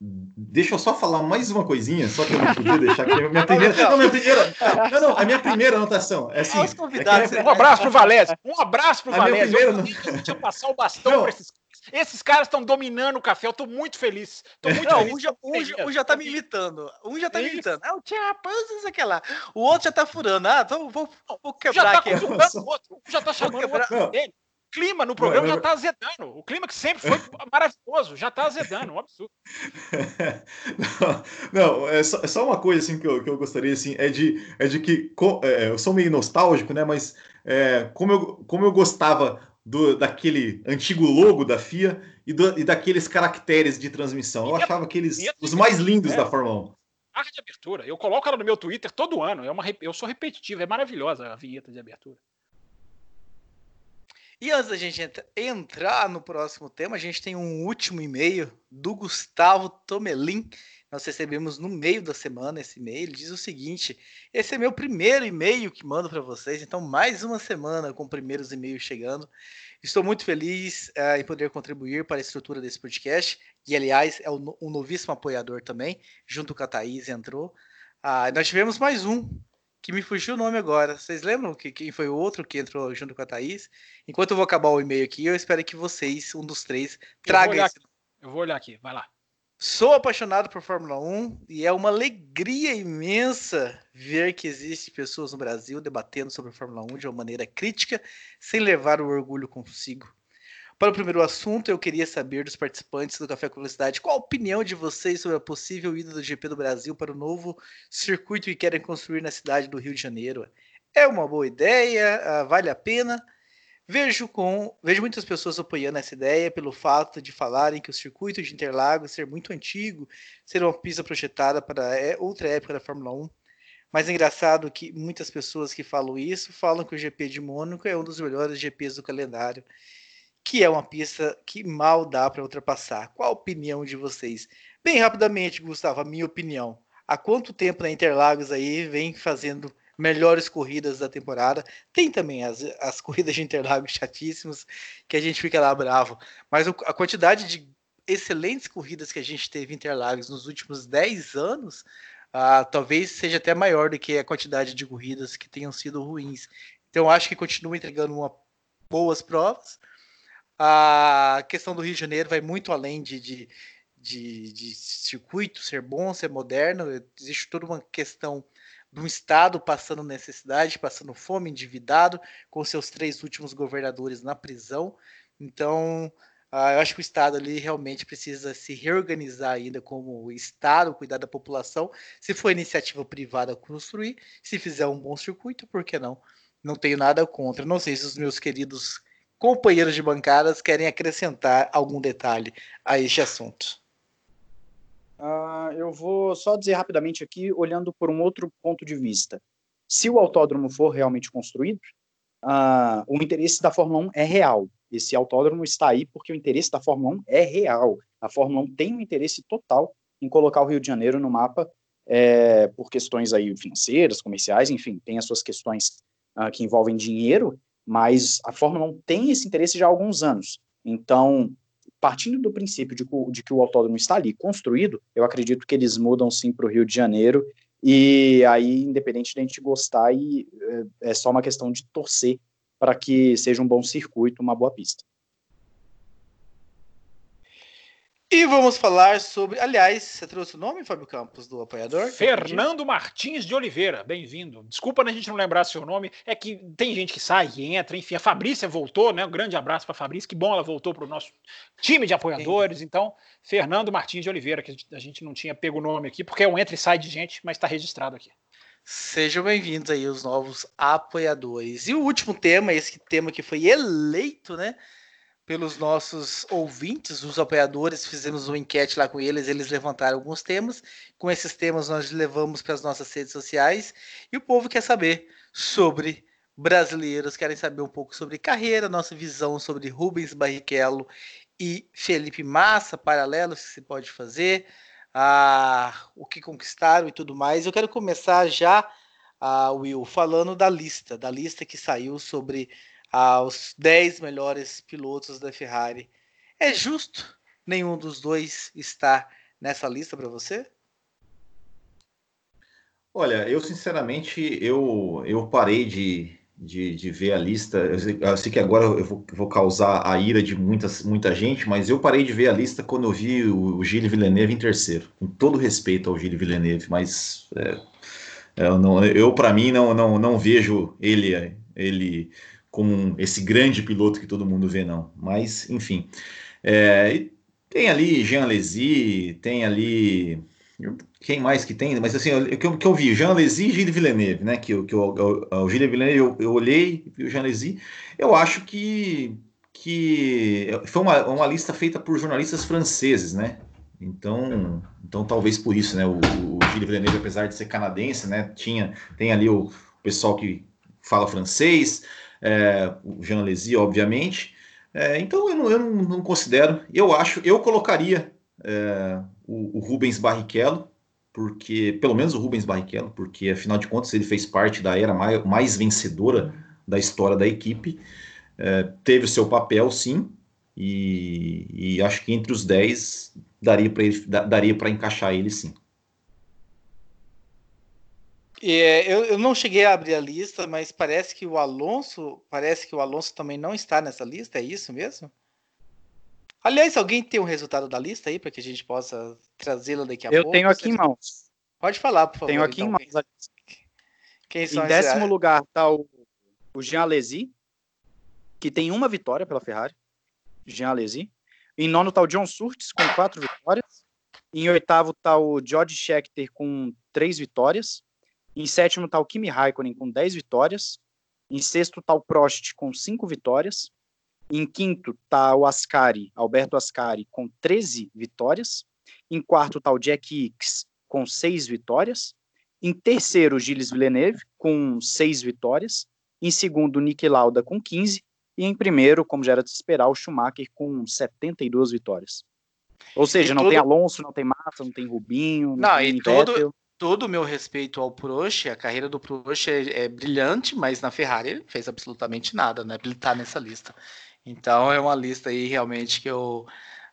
Speaker 2: Deixa eu só falar mais uma coisinha, só que eu não podia deixar aqui. Minha primeira, não, minha primeira, não, não, a minha primeira anotação é assim.
Speaker 4: É um abraço pro Valese, um abraço pro Valese. Primeira... Eu, eu passar o bastão para esses Esses caras estão dominando o café. Eu tô muito feliz. Tô muito
Speaker 1: não,
Speaker 4: feliz.
Speaker 1: Um já, um, já, um já tá me imitando. Um já tá me imitando. Ah, o Tia Raposo, isso aqui lá. O outro já tá furando. Ah, então vou, vou quebrar
Speaker 4: já tá
Speaker 1: aqui.
Speaker 4: O outro, já tá chamando o outro dele. Clima no programa já tá azedando. O clima que sempre foi maravilhoso, já tá azedando. Um absurdo.
Speaker 2: não, não é, só, é, só, uma coisa assim que eu, que eu gostaria assim, é de, é de que é, eu sou meio nostálgico, né? Mas é, como, eu, como eu gostava do, daquele antigo logo da FIA e, do, e daqueles caracteres de transmissão. Eu achava aqueles os mais lindos é. da Fórmula 1.
Speaker 4: A de abertura, eu coloco ela no meu Twitter todo ano. É uma, eu sou repetitivo, é maravilhosa a vinheta de abertura.
Speaker 1: E antes da gente entrar no próximo tema, a gente tem um último e-mail do Gustavo Tomelin. Nós recebemos no meio da semana esse e-mail. Ele diz o seguinte: esse é meu primeiro e-mail que mando para vocês, então mais uma semana com primeiros e-mails chegando. Estou muito feliz uh, em poder contribuir para a estrutura desse podcast, e aliás é um, um novíssimo apoiador também, junto com a Thaís entrou. Uh, nós tivemos mais um que me fugiu o nome agora. Vocês lembram que quem foi o outro que entrou junto com a Thaís? Enquanto eu vou acabar o e-mail aqui, eu espero que vocês, um dos três, traga
Speaker 4: eu
Speaker 1: esse.
Speaker 4: Eu vou olhar aqui, vai lá.
Speaker 1: Sou apaixonado por Fórmula 1 e é uma alegria imensa ver que existem pessoas no Brasil debatendo sobre a Fórmula 1 de uma maneira crítica, sem levar o orgulho consigo. Para o primeiro assunto, eu queria saber dos participantes do Café com Velocidade qual a opinião de vocês sobre a possível ida do GP do Brasil para o novo circuito que querem construir na cidade do Rio de Janeiro. É uma boa ideia? Ah, vale a pena? Vejo, com, vejo muitas pessoas apoiando essa ideia pelo fato de falarem que o circuito de Interlagos ser muito antigo, ser uma pista projetada para é, outra época da Fórmula 1. Mas é engraçado que muitas pessoas que falam isso falam que o GP de Mônaco é um dos melhores GPs do calendário que é uma pista que mal dá para ultrapassar. Qual a opinião de vocês? Bem rapidamente, Gustavo, a minha opinião. Há quanto tempo na Interlagos aí vem fazendo melhores corridas da temporada? Tem também as, as corridas de Interlagos chatíssimas, que a gente fica lá bravo. Mas a quantidade de excelentes corridas que a gente teve em Interlagos nos últimos 10 anos, ah, talvez seja até maior do que a quantidade de corridas que tenham sido ruins. Então, acho que continua entregando uma, boas provas a questão do Rio de Janeiro vai muito além de, de, de, de circuito ser bom, ser moderno. Existe toda uma questão de um Estado passando necessidade, passando fome, endividado, com seus três últimos governadores na prisão. Então, uh, eu acho que o Estado ali realmente precisa se reorganizar ainda como Estado, cuidar da população. Se for iniciativa privada construir, se fizer um bom circuito, por que não? Não tenho nada contra. Não sei se os meus queridos companheiros de bancadas querem acrescentar algum detalhe a este assunto.
Speaker 3: Uh, eu vou só dizer rapidamente aqui, olhando por um outro ponto de vista. Se o autódromo for realmente construído, uh, o interesse da Fórmula 1 é real. Esse autódromo está aí porque o interesse da Fórmula 1 é real. A Fórmula 1 tem um interesse total em colocar o Rio de Janeiro no mapa é, por questões aí financeiras, comerciais, enfim, tem as suas questões uh, que envolvem dinheiro, mas a Fórmula 1 tem esse interesse já há alguns anos. Então, partindo do princípio de, de que o autódromo está ali construído, eu acredito que eles mudam sim para o Rio de Janeiro, e aí, independente de a gente gostar, e, é, é só uma questão de torcer para que seja um bom circuito, uma boa pista.
Speaker 1: E vamos falar sobre. Aliás, você trouxe o nome, Fábio Campos, do apoiador?
Speaker 4: Fernando Martins de Oliveira, bem-vindo. Desculpa a gente não lembrar seu nome, é que tem gente que sai e entra, enfim. A Fabrícia voltou, né? Um grande abraço para a Fabrícia, que bom ela voltou para o nosso time de apoiadores. Sim. Então, Fernando Martins de Oliveira, que a gente não tinha pego o nome aqui, porque é um entra e sai de gente, mas está registrado aqui.
Speaker 1: Sejam bem-vindos aí, os novos apoiadores. E o último tema, esse tema que foi eleito, né? Pelos nossos ouvintes, os apoiadores, fizemos uma enquete lá com eles, eles levantaram alguns temas. Com esses temas nós levamos para as nossas redes sociais e o povo quer saber sobre brasileiros, querem saber um pouco sobre carreira, nossa visão sobre Rubens Barrichello e Felipe Massa, paralelos que se pode fazer, ah, o que conquistaram e tudo mais. Eu quero começar já, ah, Will, falando da lista, da lista que saiu sobre aos 10 melhores pilotos da Ferrari. É justo nenhum dos dois estar nessa lista para você?
Speaker 2: Olha, eu sinceramente eu, eu parei de, de, de ver a lista. Eu sei, eu sei que agora eu vou, vou, causar a ira de muitas, muita gente, mas eu parei de ver a lista quando eu vi o, o Gilles Villeneuve em terceiro. Com todo respeito ao Gilles Villeneuve, mas é, eu, eu para mim, não, não, não vejo ele, ele como esse grande piloto que todo mundo vê, não. Mas, enfim. É, tem ali Jean Lézy, tem ali quem mais que tem? Mas assim, o que, que eu vi, Jean Lézy e Gilles Villeneuve, né? Que, que eu, o Gilles Villeneuve eu, eu olhei, vi o Jean Lézy. Eu acho que, que foi uma, uma lista feita por jornalistas franceses, né? Então, então talvez por isso, né? O, o Gilles Villeneuve, apesar de ser canadense, né? Tinha, tem ali o pessoal que fala francês, é, o Jean Lézy, obviamente. É, então eu, não, eu não, não, considero. Eu acho, eu colocaria é, o, o, Rubens Barrichello, porque pelo menos o Rubens Barrichello, porque afinal de contas ele fez parte da era mais, mais vencedora da história da equipe, é, teve o seu papel sim, e, e, acho que entre os 10 daria para daria para encaixar ele sim.
Speaker 1: É, eu, eu, não cheguei a abrir a lista, mas parece que o Alonso, parece que o Alonso também não está nessa lista, é isso mesmo? Aliás, alguém tem um resultado da lista aí para que a gente possa trazê-la daqui a
Speaker 3: eu
Speaker 1: pouco?
Speaker 3: Eu tenho aqui em mãos.
Speaker 1: Pode falar, por favor.
Speaker 3: Tenho aqui
Speaker 1: então.
Speaker 3: em mãos. Quem são em décimo lugar está o, o Jean Alesi, que tem uma vitória pela Ferrari. Jean Alesi. Em nono está o John Surtees, com quatro vitórias. Em oitavo está o George Scheckter, com três vitórias. Em sétimo está o Kimi Raikkonen, com dez vitórias. Em sexto está o Prost, com cinco vitórias. Em quinto está o Ascari, Alberto Ascari, com 13 vitórias. Em quarto está o Jack Hicks, com 6 vitórias. Em terceiro, Gilles Villeneuve, com 6 vitórias. Em segundo, Nick Lauda, com 15. E em primeiro, como já era de esperar, o Schumacher, com 72 vitórias. Ou seja, e não tudo... tem Alonso, não tem Massa, não tem Rubinho, não,
Speaker 1: não
Speaker 3: tem
Speaker 1: e todo, todo o meu respeito ao Prost, a carreira do Prost é, é, brilhante, mas na Ferrari ele fez absolutamente nada, né? Ele tá nessa lista. Então é uma lista aí realmente que eu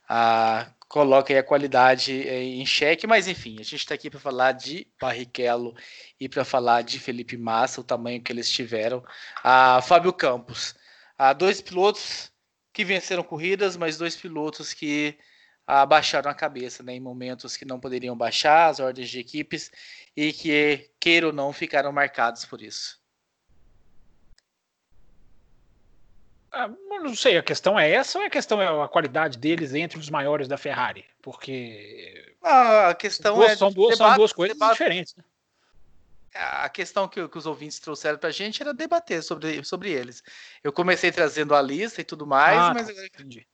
Speaker 1: ah, coloco a qualidade eh, em xeque, mas enfim, a gente está aqui para falar de Barrichello e para falar de Felipe Massa, o tamanho que eles tiveram. Ah, Fábio Campos, ah, dois pilotos que venceram corridas, mas dois pilotos que ah, baixaram a cabeça né, em momentos que não poderiam baixar as ordens de equipes e que, queira ou não, ficaram marcados por isso.
Speaker 4: Ah, não sei, a questão é essa ou a questão é a qualidade deles entre os maiores da Ferrari? Porque.
Speaker 1: Ah, a questão duas, é.
Speaker 4: São duas, debate, são duas coisas debate. diferentes. Né?
Speaker 1: A questão que, que, os ouvintes trouxeram para a gente era debater sobre, sobre eles. Eu comecei trazendo a lista e tudo mais, ah, mas. Tá, entendi.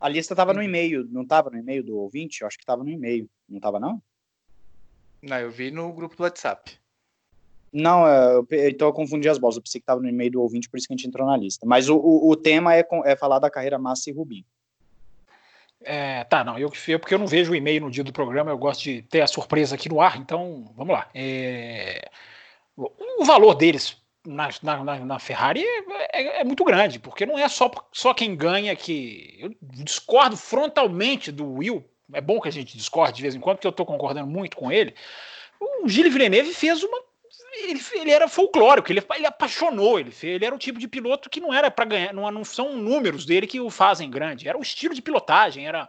Speaker 3: A lista estava no e-mail, não estava no e-mail do ouvinte? Eu acho que estava no e-mail. Não estava, não?
Speaker 1: Não, eu vi no grupo do WhatsApp.
Speaker 3: Não, é, então eu confundi as bolas. Eu pensei que estava no e-mail do ouvinte, por isso que a gente entrou na lista. Mas o, o, o tema é, é falar da carreira Massa e Rubinho.
Speaker 4: É, tá, não, eu, eu porque eu não vejo o e-mail no dia do programa, eu gosto de ter a surpresa aqui no ar, então vamos lá. É, o valor deles na, na, na Ferrari é, é, é, muito grande, porque não é só, só quem ganha que. Eu discordo frontalmente do Will. É bom que a gente discorde de vez em quando, porque eu estou concordando muito com ele. O Gilles Villeneuve fez uma ele, ele era folclórico, ele, ele apaixonou, ele, ele era o tipo de piloto que não era para ganhar, não, não são números dele que o fazem grande, era o estilo de pilotagem, era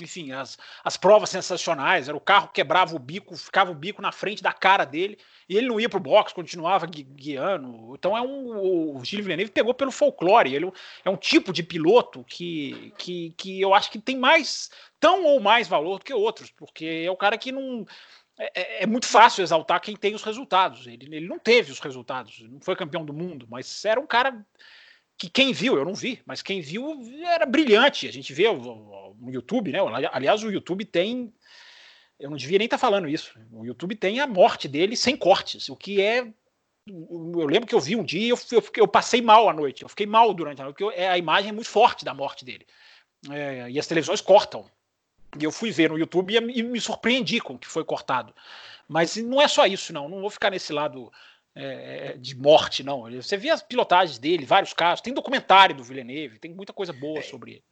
Speaker 4: enfim, as, as provas sensacionais, era o carro que quebrava o bico, ficava o bico na frente da cara dele, e ele não ia pro box, continuava gui, guiando. Então é um. O Gilles Villeneuve pegou pelo folclore. Ele é um tipo de piloto que, que, que eu acho que tem mais, tão ou mais valor do que outros, porque é o cara que não é, é, é, muito fácil exaltar quem tem os resultados. Ele, ele não teve os resultados, não foi campeão do mundo, mas era um cara que quem viu, eu não vi, mas quem viu era brilhante. A gente vê no YouTube, né? Aliás, o YouTube tem. Eu não devia nem estar tá falando isso. O YouTube tem a morte dele sem cortes, o que é. Eu lembro que eu vi um dia e eu, eu, eu, passei mal à noite. Eu fiquei mal durante a noite, porque a imagem é muito forte da morte dele. É, e as televisões cortam e eu fui ver no YouTube e, me surpreendi com o que foi cortado. Mas não é só isso, não. Não vou ficar nesse lado é, de morte, não. Você vê as pilotagens dele, vários casos. Tem documentário do Villeneuve, tem muita coisa boa é. sobre ele.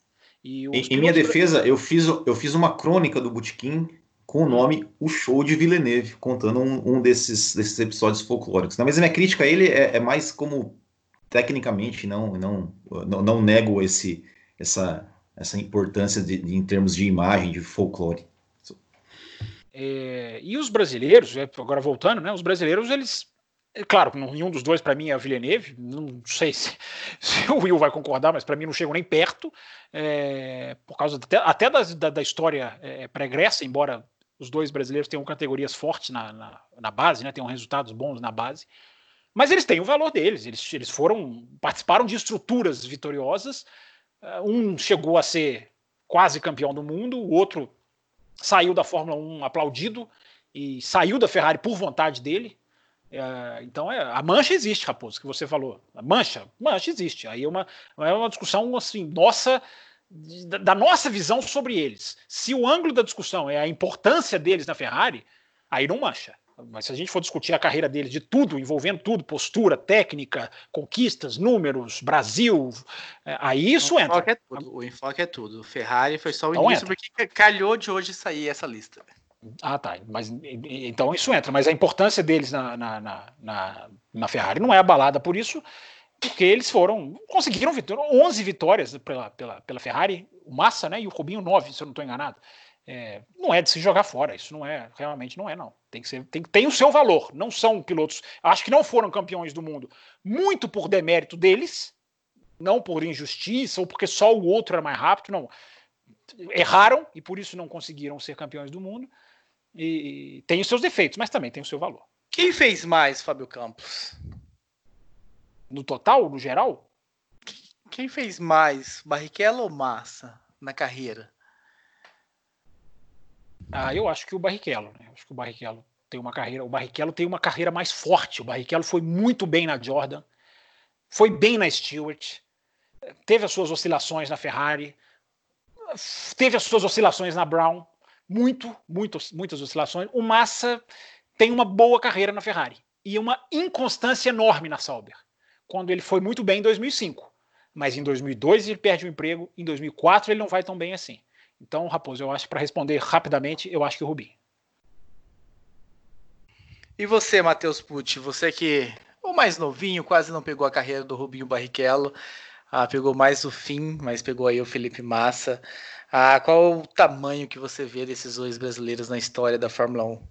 Speaker 2: E em minha defesa, eu fiz, eu fiz uma crônica do Butiquim com o nome O Show de Villeneuve, contando um, um desses, desses episódios folclóricos. Né? Mas a minha crítica a ele é, é mais como tecnicamente, não, não, não, não nego esse, essa, essa importância de, de, em termos de imagem, de folclore.
Speaker 4: É, e os brasileiros, é, agora voltando, né? Os brasileiros, eles. É claro, nenhum dos dois para mim é Villeneuve. Não sei se, se o Will vai concordar, mas para mim não chegam nem perto, é, por causa até, até da, da, história é, pregressa, embora os dois brasileiros tenham categorias fortes na, na, na, base, né? Tenham resultados bons na base. Mas eles têm o valor deles. Eles, eles foram participaram de estruturas vitoriosas. Um chegou a ser quase campeão do mundo, o outro saiu da Fórmula 1 aplaudido e saiu da Ferrari por vontade dele. É, então é, a mancha existe, Raposo, que você falou. A mancha, mancha existe. Aí é uma, é uma discussão assim, nossa, da nossa visão sobre eles. Se o ângulo da discussão é a importância deles na Ferrari, aí não mancha. Mas se a gente for discutir a carreira deles de tudo, envolvendo tudo, postura, técnica, conquistas, números, Brasil, é, aí isso
Speaker 1: o
Speaker 4: entra.
Speaker 1: Enfoque é tudo, o enfoque é tudo. O Ferrari foi só o então início, entra. porque calhou de hoje sair essa lista.
Speaker 4: Ah, tá. Mas então isso entra. Mas a importância deles na, na, na, na, Ferrari não é abalada por isso, porque eles foram. conseguiram 11 vitórias pela, pela, pela Ferrari, o Massa, né? E o Rubinho 9, se eu não estou enganado é, não é de se jogar fora. Isso não é, realmente não é, não. Tem que ser, tem, tem o seu valor. Não são pilotos. Acho que não foram campeões do mundo muito por demérito deles, não por injustiça ou porque só o outro era mais rápido, não. Erraram e por isso não conseguiram ser campeões do mundo. E, tem os seus defeitos, mas também tem o seu valor.
Speaker 1: Quem fez mais, Fábio Campos?
Speaker 4: No total, no geral?
Speaker 1: Quem fez mais, Barrichello ou Massa, na carreira?
Speaker 4: Ah, eu acho que o Barrichello, né? Acho que o Barrichello tem uma carreira, o Barrichello tem uma carreira mais forte. O Barrichello foi muito bem na Jordan, foi bem na Stewart, teve as suas oscilações na Ferrari, teve as suas oscilações na Brown, muito, muito, muitas oscilações. O Massa tem uma boa carreira na Ferrari e uma inconstância enorme na Sauber, quando ele foi muito bem em 2005. Mas em 2002 ele perde o emprego, em 2004 ele não vai tão bem assim. Então, Raposo, eu acho para responder rapidamente, eu acho que o Rubinho.
Speaker 1: E você, Matheus Pucci, você que o mais novinho, quase não pegou a carreira do Rubinho Barrichello, ah, pegou mais o fim, mas pegou aí o Felipe Massa. Ah, qual o tamanho que você vê desses dois brasileiros na história da Fórmula 1?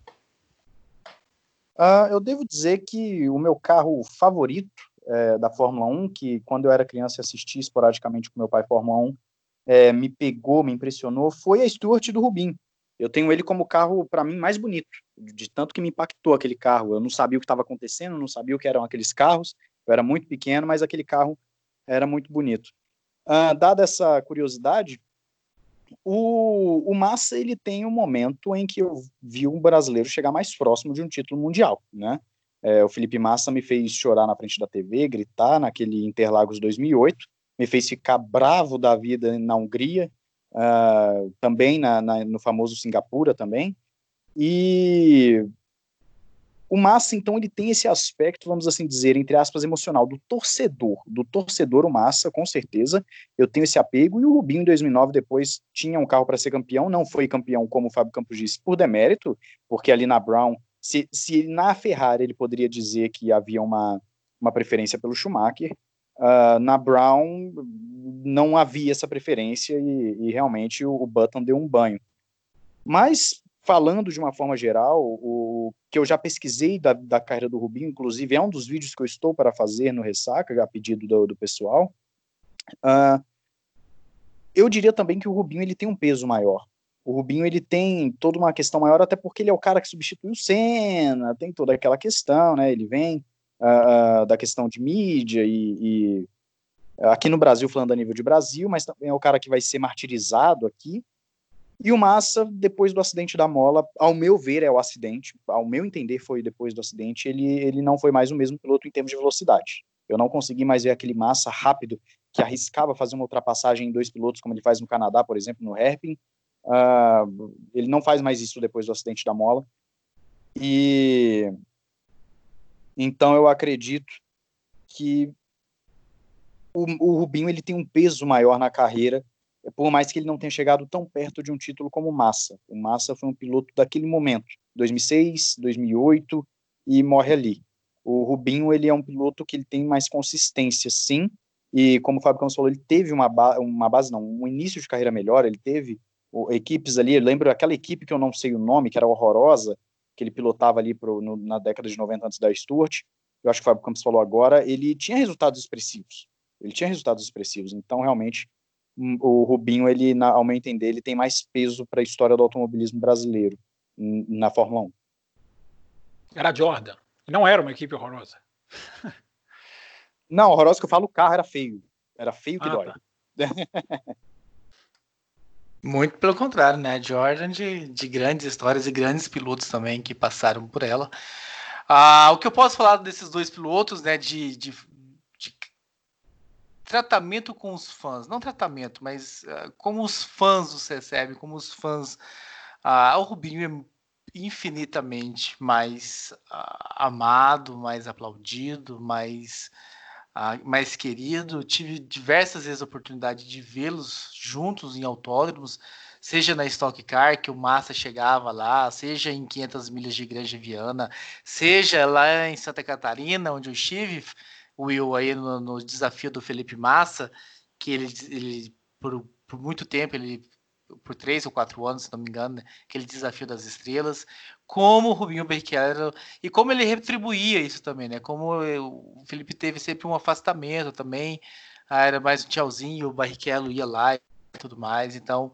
Speaker 3: Ah, eu devo dizer que o meu carro favorito é, da Fórmula 1, que quando eu era criança assisti esporadicamente com meu pai Fórmula 1, é, me pegou, me impressionou, foi a Stuart do Rubim. Eu tenho ele como carro, para mim, mais bonito, de tanto que me impactou aquele carro. Eu não sabia o que estava acontecendo, não sabia o que eram aqueles carros, eu era muito pequeno, mas aquele carro era muito bonito. Uh, dada essa curiosidade, o, o Massa ele tem um momento em que eu vi um brasileiro chegar mais próximo de um título mundial, né? É, o Felipe Massa me fez chorar na frente da TV, gritar naquele Interlagos 2008, me fez ficar bravo da vida na Hungria, uh, também na, na, no famoso Singapura também. E o Massa, então, ele tem esse aspecto, vamos assim dizer, entre aspas, emocional, do torcedor. Do torcedor, o Massa, com certeza, eu tenho esse apego. E o Rubinho, em 2009, depois tinha um carro para ser campeão, não foi campeão, como o Fábio Campos disse, por demérito, porque ali na Brown, se, se na Ferrari ele poderia dizer que havia uma, uma preferência pelo Schumacher, Uh, na Brown não havia essa preferência e, e realmente o, o, Button deu um banho. Mas, falando de uma forma geral, o que eu já pesquisei da, da carreira do Rubinho, inclusive é um dos vídeos que eu estou para fazer no Ressaca, a pedido do, do pessoal, uh, eu diria também que o Rubinho ele tem um peso maior. O Rubinho ele tem toda uma questão maior, até porque ele é o cara que substitui o Senna, tem toda aquela questão, né? Ele vem uh, da questão de mídia e, e, aqui no Brasil, falando a nível de Brasil, mas também é o cara que vai ser martirizado aqui. E o Massa, depois do acidente da mola, ao meu ver, é o acidente, ao meu entender, foi depois do acidente, ele, ele não foi mais o mesmo piloto em termos de velocidade. Eu não consegui mais ver aquele Massa rápido que arriscava fazer uma ultrapassagem em dois pilotos, como ele faz no Canadá, por exemplo, no Hairpin. Uh, ele não faz mais isso depois do acidente da mola. E então eu acredito que o, o Rubinho ele tem um peso maior na carreira por mais que ele não tenha chegado tão perto de um título como Massa. O Massa foi um piloto daquele momento, 2006, 2008, e morre ali. O Rubinho, ele é um piloto que ele tem mais consistência, sim, e como o Fábio Campos falou, ele teve uma, ba uma base, não, um início de carreira melhor, ele teve o, equipes ali, lembro aquela equipe que eu não sei o nome, que era horrorosa, que ele pilotava ali pro, no, na década de 90 antes da Sturt, eu acho que o Fábio Campos falou agora, ele tinha resultados expressivos, ele tinha resultados expressivos, então realmente o Rubinho, ele, na, ao meu entender, ele tem mais peso para a história do automobilismo brasileiro na Fórmula 1.
Speaker 4: Era Jordan, não era uma equipe horrorosa.
Speaker 3: Não, horrorosa que eu falo, o carro era feio. Era feio que ah, dói. Tá.
Speaker 1: Muito pelo contrário, né? Jordan de, de grandes histórias e grandes pilotos também que passaram por ela. Ah, o que eu posso falar desses dois pilotos, né? De, de tratamento com os fãs, não tratamento, mas uh, como os fãs os recebem, como os fãs. Uh, o Rubinho é infinitamente mais uh, amado, mais aplaudido, mais mais querido. Tive diversas vezes a oportunidade de vê-los juntos em autódromos, seja na Stock Car, que o Massa chegava lá, seja em 500 milhas de Granja Viana, seja lá em Santa Catarina, onde eu estive, Will aí no, no desafio do Felipe Massa, que ele, ele por, por muito tempo ele por três ou quatro anos, se não me engano, né? aquele desafio das estrelas, como o Rubinho Barrichello e como ele retribuía isso também, né? Como eu, o Felipe teve sempre um afastamento também, ah, era mais um tchauzinho, o Barrichello ia lá e tudo mais, então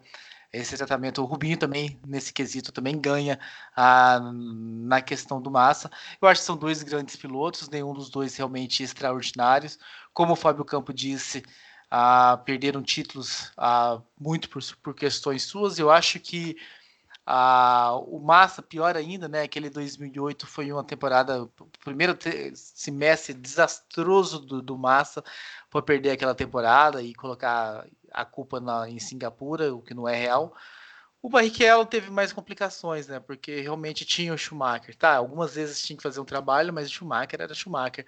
Speaker 1: esse tratamento, o Rubinho também, nesse quesito, também ganha ah, na questão do massa. Eu acho que são dois grandes pilotos, nenhum dos dois realmente extraordinários. Como o Fábio Campo disse, ah, perderam títulos ah, muito por, por questões suas. Eu acho que o Massa, pior ainda, né? Aquele 2008 foi uma temporada, primeiro semestre desastroso do, do Massa por perder aquela temporada e colocar a culpa na, em Singapura, o que não é real. O Barrichello teve mais complicações, né? Porque realmente tinha o Schumacher, tá? Algumas vezes tinha que fazer um trabalho, mas o Schumacher era Schumacher.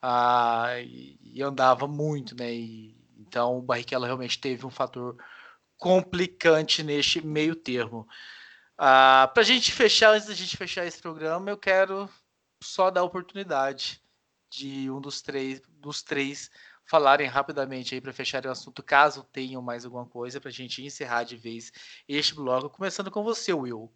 Speaker 1: Ah, e, e andava muito, né? E, então o Barrichello realmente teve um fator complicante neste meio termo. Ah, Para a gente fechar, antes da gente fechar esse programa, eu quero só dar a oportunidade de um dos três, dos três falarem rapidamente aí para fechar o assunto, caso tenham mais alguma coisa, para a gente encerrar de vez este bloco, começando com você, Will.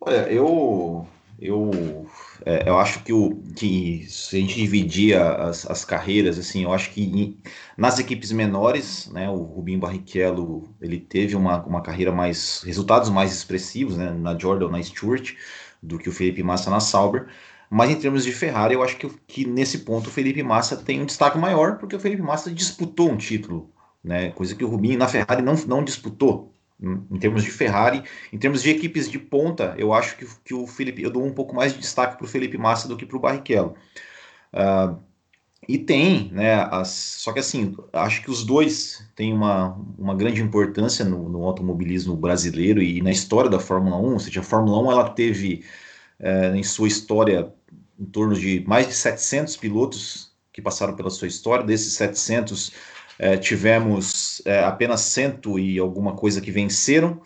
Speaker 2: Olha, eu eu, é, eu acho que, o, que se a gente dividir as, as carreiras, assim, eu acho que em, nas equipes menores, né, o Rubinho Barrichello, ele teve uma, uma carreira mais, resultados mais expressivos, né, na Jordan, na Stewart, do que o Felipe Massa na Sauber, mas em termos de Ferrari, eu acho que, que nesse ponto o Felipe Massa tem um destaque maior, porque o Felipe Massa disputou um título, né, coisa que o Rubinho na Ferrari não, não disputou, em termos de Ferrari, em termos de equipes de ponta, eu acho que, que o Felipe, eu dou um pouco mais de destaque para o Felipe Massa do que para o Barrichello. Uh, e tem, né, as, só que assim, acho que os dois têm uma, uma grande importância no, no automobilismo brasileiro e na história da Fórmula 1, ou seja, a Fórmula 1 ela teve uh, em sua história em torno de mais de 700 pilotos que passaram pela sua história, desses 700 é, tivemos é, apenas cento e alguma coisa que venceram,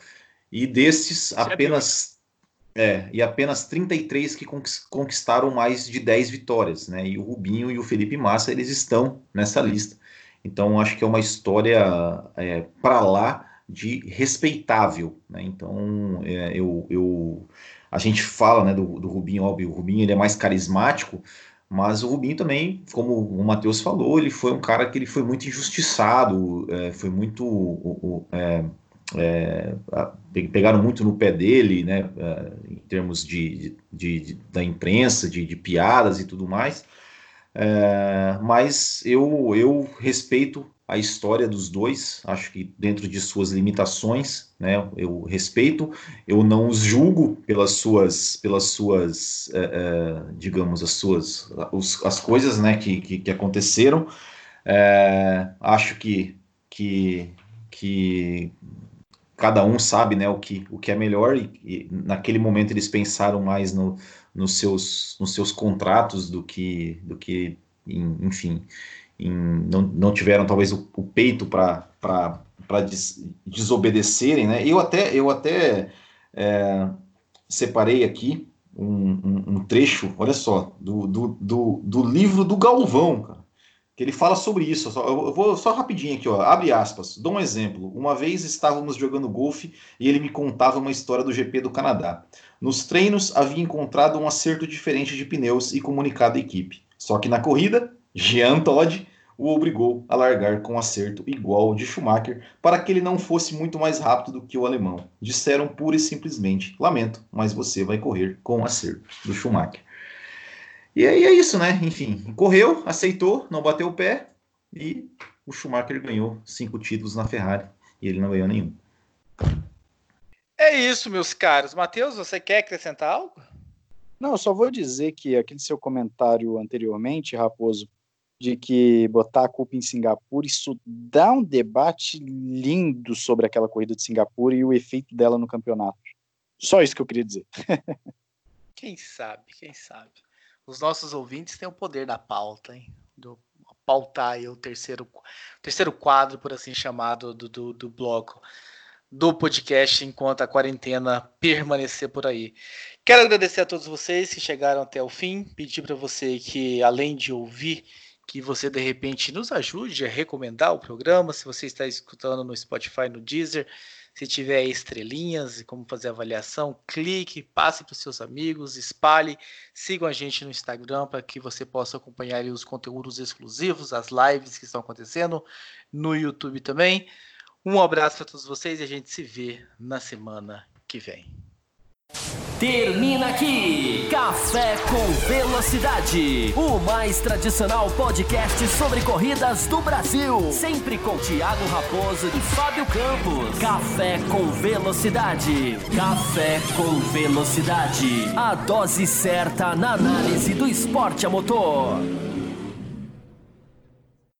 Speaker 2: e desses apenas é, e apenas 33 que conquistaram mais de 10 vitórias, né? E o Rubinho e o Felipe Massa eles estão nessa lista. Então acho que é uma história é, para lá de respeitável, né? Então é, eu, eu, a gente fala né, do, do Rubinho, óbvio, o Rubinho ele é mais carismático, mas o Rubinho também, como o Matheus falou, ele foi um cara que ele foi muito injustiçado, é, foi muito. É, é, pegaram muito no pé dele, né, é, em termos de, de, de da imprensa, de, de, piadas e tudo mais. É, mas eu, eu respeito a história dos dois, acho que dentro de suas limitações, né, eu respeito, eu não os julgo pelas suas, pelas suas, é, é, digamos, as suas, os, as coisas, né, que, que, que aconteceram, é, acho que, que, que cada um sabe, né, o que, o que é melhor e, e naquele momento eles pensaram mais no, nos seus, nos seus contratos do que, do que, enfim, em, não, não tiveram talvez o, o peito para para des, desobedecerem, né? Eu até, eu até é, separei aqui um, um, um, trecho, olha só, do, do, do, do, livro do Galvão, cara, que ele fala sobre isso. Eu vou só rapidinho aqui, ó, abre aspas, dou um exemplo. Uma vez estávamos jogando golfe e ele me contava uma história do GP do Canadá. Nos treinos havia encontrado um acerto diferente de pneus e comunicado à equipe. Só que na corrida, Jean Todt o obrigou a largar com um acerto igual ao de Schumacher para que ele não fosse muito mais rápido do que o alemão. Disseram pura e simplesmente: Lamento, mas você vai correr com o acerto do Schumacher. E aí é isso, né? Enfim, correu, aceitou, não bateu o pé e o Schumacher ganhou cinco títulos na Ferrari e ele não ganhou nenhum.
Speaker 1: É isso, meus caros. Matheus, você quer acrescentar algo?
Speaker 3: Não, eu só vou dizer que aquele seu comentário anteriormente, Raposo, de que botar a culpa em Singapura, isso dá um debate lindo sobre aquela corrida de Singapura e o efeito dela no campeonato. Só isso que eu queria dizer.
Speaker 1: quem sabe, quem sabe. Os nossos ouvintes têm o poder da pauta, hein? Do pautar aí o terceiro, terceiro quadro, por assim chamado, do, do, do bloco do podcast enquanto a quarentena permanecer por aí. Quero agradecer a todos vocês que chegaram até o fim, pedir para você que, além de ouvir que você de repente nos ajude a recomendar o programa. Se você está escutando no Spotify, no Deezer, se tiver estrelinhas e como fazer avaliação, clique, passe para os seus amigos, espalhe, sigam a gente no Instagram para que você possa acompanhar os conteúdos exclusivos, as lives que estão acontecendo no YouTube também. Um abraço para todos vocês e a gente se vê na semana que vem.
Speaker 5: Termina aqui Café com Velocidade, o mais tradicional podcast sobre corridas do Brasil. Sempre com Thiago Raposo e Fábio Campos. Café com Velocidade. Café com Velocidade. A dose certa na análise do esporte a motor.